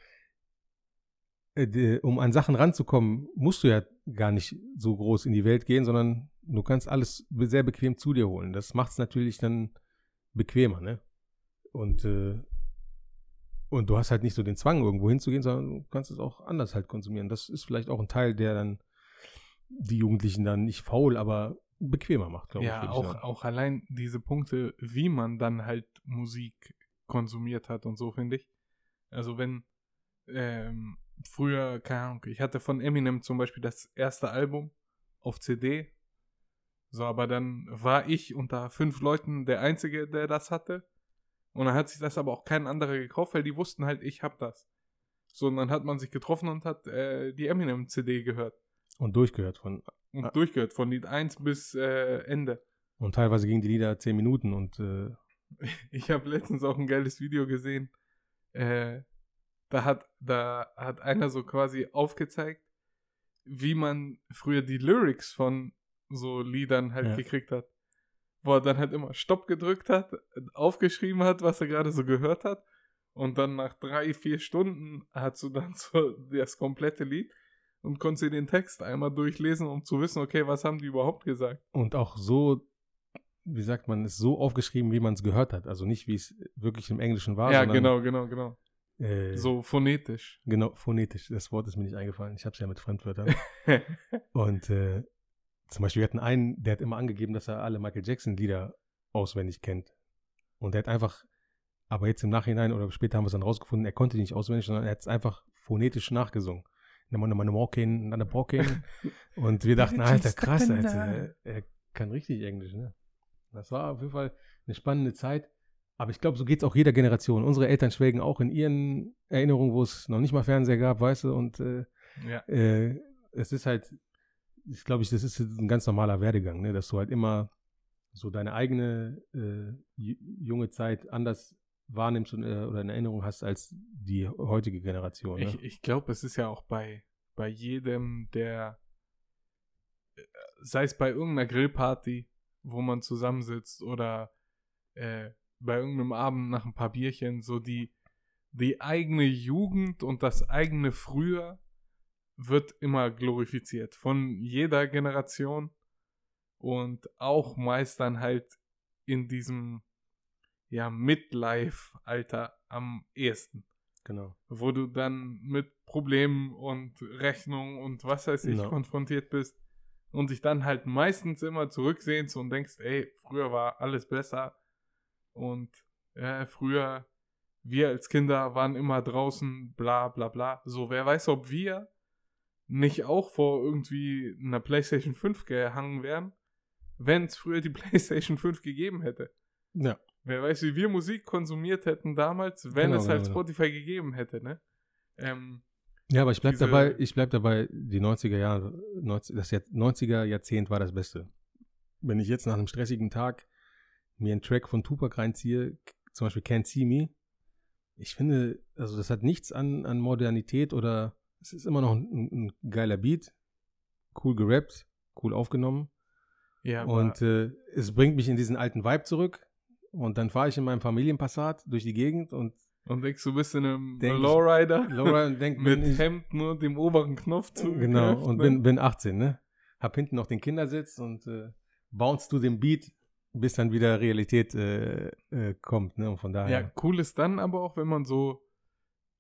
äh, um an Sachen ranzukommen, musst du ja gar nicht so groß in die Welt gehen, sondern du kannst alles sehr bequem zu dir holen. Das macht es natürlich dann bequemer, ne? Und, äh, und du hast halt nicht so den Zwang, irgendwo hinzugehen, sondern du kannst es auch anders halt konsumieren. Das ist vielleicht auch ein Teil, der dann die Jugendlichen dann nicht faul, aber bequemer macht, glaube ich. Ja, ich auch, sagen. auch allein diese Punkte, wie man dann halt Musik konsumiert hat und so, finde ich. Also wenn ähm, früher, keine Ahnung, ich hatte von Eminem zum Beispiel das erste Album auf CD. So, aber dann war ich unter fünf Leuten der Einzige, der das hatte. Und dann hat sich das aber auch kein anderer gekauft, weil die wussten halt, ich hab das. So, und dann hat man sich getroffen und hat äh, die Eminem-CD gehört. Und durchgehört von. Und Ah. durchgehört, von Lied 1 bis äh, Ende. Und teilweise gingen die Lieder zehn Minuten und äh, Ich habe letztens auch ein geiles Video gesehen. Äh, da hat, da hat einer so quasi aufgezeigt, wie man früher die Lyrics von so Liedern halt Ja. gekriegt hat. Wo er dann halt immer Stopp gedrückt hat, aufgeschrieben hat, was er gerade so gehört hat. Und dann nach drei, vier Stunden hast du dann so das komplette Lied und konntest dir den Text einmal durchlesen, um zu wissen, okay, was haben die überhaupt gesagt. und auch so, wie sagt man, ist so aufgeschrieben, wie man es gehört hat. Also nicht, wie es wirklich im Englischen war, ja, genau, genau, genau. äh, So phonetisch. Genau, phonetisch. Das Wort ist mir nicht eingefallen. Ich habe es ja mit Fremdwörtern. Und äh, zum Beispiel, wir hatten einen, der hat immer angegeben, dass er alle Michael Jackson-Lieder auswendig kennt. Und der hat einfach, aber jetzt im Nachhinein oder später haben wir es dann rausgefunden, er konnte die nicht auswendig, sondern er hat es einfach phonetisch nachgesungen. Eine Brokin. Und wir dachten, Alter, krass, Alter, er kann richtig Englisch, ne? Das war auf jeden Fall eine spannende Zeit. Aber ich glaube, so geht es auch jeder Generation. Unsere Eltern schwelgen auch in ihren Erinnerungen, wo es noch nicht mal Fernseher gab, weißt du, und äh, ja. äh, es ist halt, ich glaube, das ist ein ganz normaler Werdegang, ne? dass du halt immer so deine eigene äh, ju- junge Zeit anders wahrnimmst und, äh, oder in Erinnerung hast als die heutige Generation. Ne? Ich, ich glaube, es ist ja auch bei, bei jedem, der, äh, sei es bei irgendeiner Grillparty, wo man zusammensitzt oder äh, bei irgendeinem Abend nach ein paar Bierchen, so die, die eigene Jugend und das eigene Früher wird immer glorifiziert von jeder Generation und auch meist dann halt in diesem ja Midlife-Alter am ehesten Genau. wo du dann mit Problemen und Rechnungen und was weiß ich Ja. konfrontiert bist und dich dann halt meistens immer zurücksehnst und denkst, ey, früher war alles besser und äh, früher wir als Kinder waren immer draußen, bla bla bla. So, wer weiß, ob wir nicht auch vor irgendwie einer PlayStation 5 gehangen wären, wenn es früher die PlayStation 5 gegeben hätte. Ja. Wer weiß, wie wir Musik konsumiert hätten damals, wenn Genau, es halt genau, genau. Spotify gegeben hätte, ne? Ähm, Ja, aber ich bleib Diese- dabei, ich bleib dabei, die 90er Jahre, 90, das Jahr- 90er Jahrzehnt war das Beste. Wenn ich jetzt nach einem stressigen Tag mir einen Track von Tupac reinziehe, zum Beispiel Can't See Me, ich finde, also das hat nichts an, an Modernität oder es ist immer noch ein, ein geiler Beat, cool gerappt, cool aufgenommen ja, und äh, es bringt mich in diesen alten Vibe zurück und dann fahre ich in meinem Familienpassat durch die Gegend und und denkst, du bist in einem Denk Lowrider Laura denkt mit ich, Hemd nur dem oberen Knopf zu. Genau, und bin, bin 18, ne? Hab hinten noch den Kindersitz und äh, bounce to den Beat, bis dann wieder Realität äh, äh, kommt, ne? Und von Ja, daher. cool ist dann aber auch, wenn man so,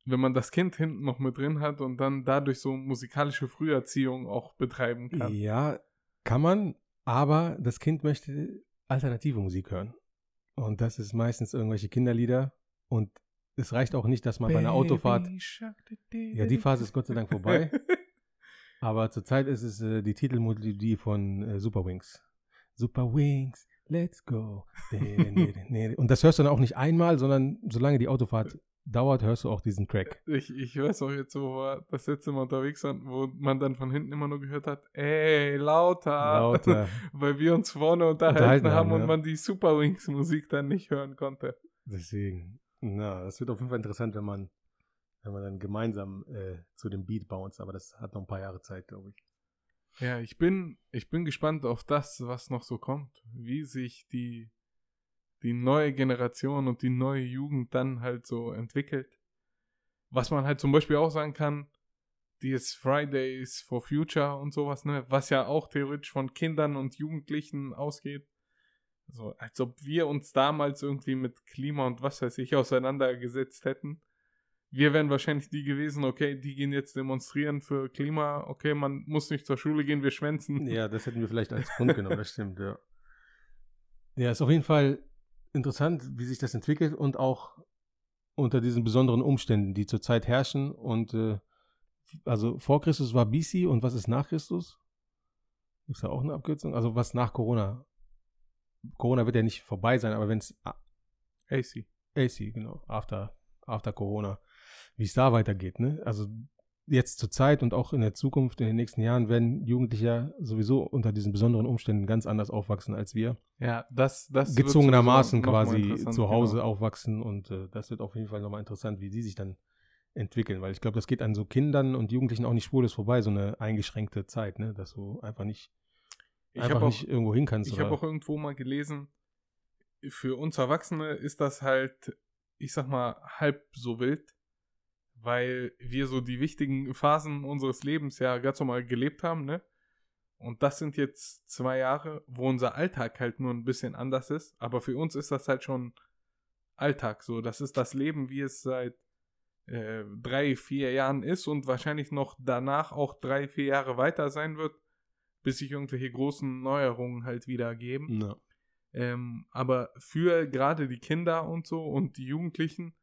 wenn man das Kind hinten noch mit drin hat und dann dadurch so musikalische Früherziehung auch betreiben kann. Ja, kann man, aber das Kind möchte alternative Musik hören. Und das ist meistens irgendwelche Kinderlieder. Und es reicht auch nicht, dass man bei einer Autofahrt. Ja, die Phase ist Gott sei Dank vorbei. Aber zurzeit ist es äh, die Titelmelodie von äh, Super Wings. Super Wings, let's go. Und das hörst du dann auch nicht einmal, sondern solange die Autofahrt dauert, hörst du auch diesen Track. Ich, ich weiß auch jetzt, wo wir das letzte Mal unterwegs waren, wo man dann von hinten immer nur gehört hat, ey, lauter, Lauter. weil wir uns vorne unterhalten, Unterhalten haben, haben, und ja. man die Super Wings Musik dann nicht hören konnte. Deswegen. Na, das wird auf jeden Fall interessant, wenn man, wenn man dann gemeinsam äh, zu dem Beat bounce, aber das hat noch ein paar Jahre Zeit, glaube ich. Ja, ich bin, ich bin gespannt auf das, was noch so kommt, wie sich die, die neue Generation und die neue Jugend dann halt so entwickelt. Was man halt zum Beispiel auch sagen kann, die ist Fridays for Future und sowas, ne, was ja auch theoretisch von Kindern und Jugendlichen ausgeht. So, als ob wir uns damals irgendwie mit Klima und was weiß ich auseinandergesetzt hätten. Wir wären wahrscheinlich die gewesen, okay, die gehen jetzt demonstrieren für Klima, okay, man muss nicht zur Schule gehen, wir schwänzen. Ja, das hätten wir vielleicht als Grund genommen, das stimmt, ja. Ja, ist auf jeden Fall interessant, wie sich das entwickelt und auch unter diesen besonderen Umständen, die zurzeit herrschen. Und äh, also vor Christus war BC und was ist nach Christus? Gibt es da auch eine Abkürzung? Also was nach Corona? Corona wird ja nicht vorbei sein, aber wenn es AC. AC, genau, after, after Corona, wie es da weitergeht, ne? Also jetzt zur Zeit und auch in der Zukunft, in den nächsten Jahren, werden Jugendliche sowieso unter diesen besonderen Umständen ganz anders aufwachsen als wir. Ja, das, das Gezwungenermaßen quasi zu Hause genau. aufwachsen und äh, das wird auf jeden Fall nochmal interessant, wie die sich dann entwickeln, weil ich glaube, das geht an so Kindern und Jugendlichen auch nicht spurlos vorbei, so eine eingeschränkte Zeit, ne? Dass du einfach nicht, Ich einfach habe auch, nicht irgendwo hin kannst. ich oder- hab auch irgendwo mal gelesen, für uns Erwachsene ist das halt, ich sag mal, halb so wild, weil wir so die wichtigen Phasen unseres Lebens ja ganz normal gelebt haben, ne? Und das sind jetzt zwei Jahre, wo unser Alltag halt nur ein bisschen anders ist. Aber für uns ist das halt schon Alltag so. Das ist das Leben, wie es seit äh, drei, vier Jahren ist und wahrscheinlich noch danach auch drei, vier Jahre weiter sein wird, bis sich irgendwelche großen Neuerungen halt wieder geben. Ja. Ähm, aber für gerade die Kinder und so und die Jugendlichen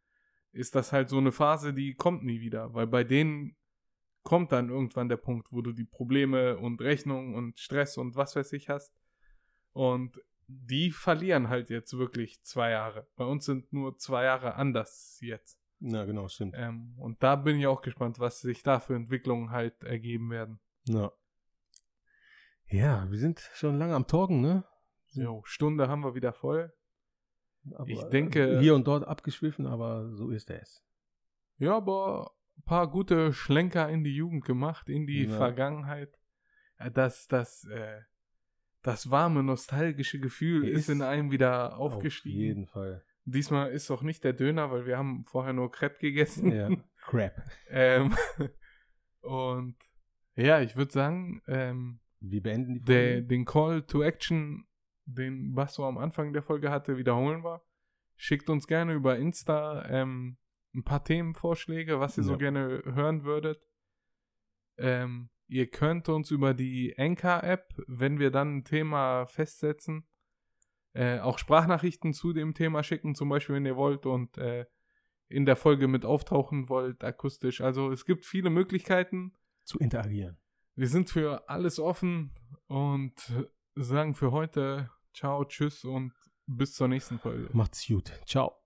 ist das halt so eine Phase, die kommt nie wieder, weil bei denen kommt dann irgendwann der Punkt, wo du die Probleme und Rechnungen und Stress und was weiß ich hast. Und die verlieren halt jetzt wirklich zwei Jahre. Bei uns sind nur zwei Jahre anders jetzt. ja, genau, stimmt. Ähm, und da bin ich auch gespannt, was sich da für Entwicklungen halt ergeben werden. Ja. Ja, wir sind schon lange am Talken, ne? Jo, Stunde haben wir wieder voll. Aber Ich denke- Hier und dort abgeschwiffen, aber so ist es. Ja, aber ein paar gute Schlenker in die Jugend gemacht, in die Ja. Vergangenheit. Das, das, äh, das warme, nostalgische Gefühl Ist ist in einem wieder Auf aufgestiegen. jeden Fall. Diesmal ist auch nicht der Döner, weil wir haben vorher nur Crepe gegessen. Ja. Crap. ähm, und ja, ich würde sagen, ähm, Wir beenden der, den Call to Action, den Basso am Anfang der Folge hatte, wiederholen wir. Schickt uns gerne über Insta ähm, ein paar Themenvorschläge, was ihr so Ja. gerne hören würdet. Ähm, ihr könnt uns über die Anchor-App, wenn wir dann ein Thema festsetzen, äh, auch Sprachnachrichten zu dem Thema schicken, zum Beispiel, wenn ihr wollt und äh, in der Folge mit auftauchen wollt, akustisch. Also es gibt viele Möglichkeiten. zu interagieren. Wir sind für alles offen und sagen für heute Ciao, Tschüss und bis zur nächsten Folge. Macht's gut. Ciao.